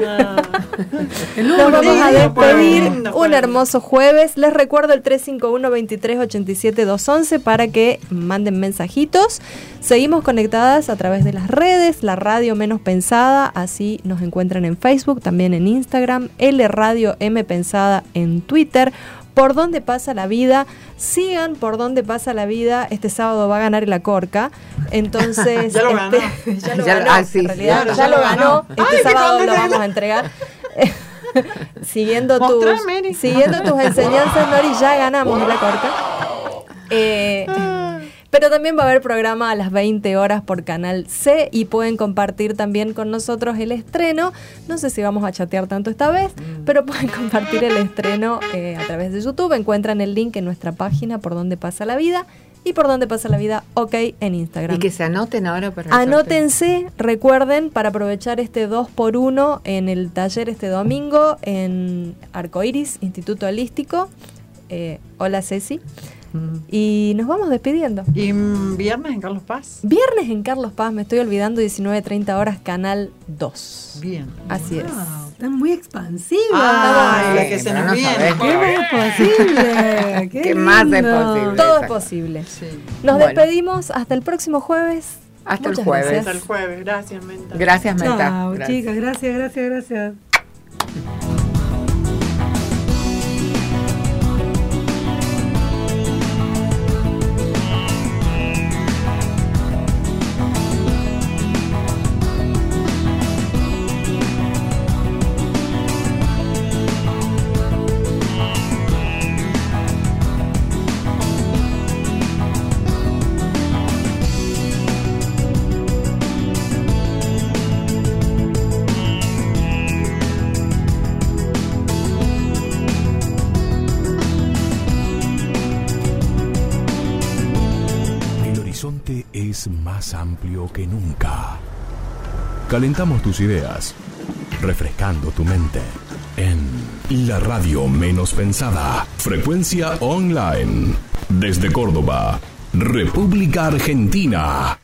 El Nos vamos a despedir un hermoso jueves. Les recuerdo el 351 23 87 211 para que manden mensajitos. Seguimos conectadas a través de las redes, la radio menos pensada, así nos encuentran en Facebook, también en Instagram, L Radio M Pensada en Twitter. Por dónde pasa la vida, sigan por dónde pasa la vida. Este sábado va a ganar el Acorca. Entonces, Ya lo este, ganó. ya lo Ya lo- ganó. ah, sí, en realidad, claro, ya, lo ganó. Este sábado lo vamos a entregar. siguiendo tus siguiendo tus enseñanzas, Nori, ya ganamos la corta. Eh, pero también va a haber programa a las 20 horas por Canal C y pueden compartir también con nosotros el estreno. No sé si vamos a chatear tanto esta vez, pero pueden compartir el estreno eh, a través de YouTube. Encuentran el link en nuestra página por donde pasa la vida y por donde pasa la vida, ok, en Instagram. Y que se anoten ahora para. Anótense, recuerden, para aprovechar este 2x1 en el taller este domingo en Arcoiris, Instituto Holístico. Eh, hola Ceci. Y nos vamos despidiendo. Y viernes en Carlos Paz. Viernes en Carlos Paz, me estoy olvidando, 19.30 horas, Canal 2. Bien. Así es. Wow, están muy expansivas. Ay, la que se nos no viene. ¿Qué más es posible? Qué, ¿Qué más es posible? Todo es posible. Sí. Nos Bueno. despedimos hasta el próximo jueves. Hasta el Muchas jueves. gracias. Hasta el jueves. Gracias, Menta. Gracias, Meta. Chao, Gracias. chicas. Gracias, gracias, gracias. Amplio que nunca. Calentamos tus ideas, refrescando tu mente. En la radio menos pensada, frecuencia online. Desde Córdoba, República Argentina.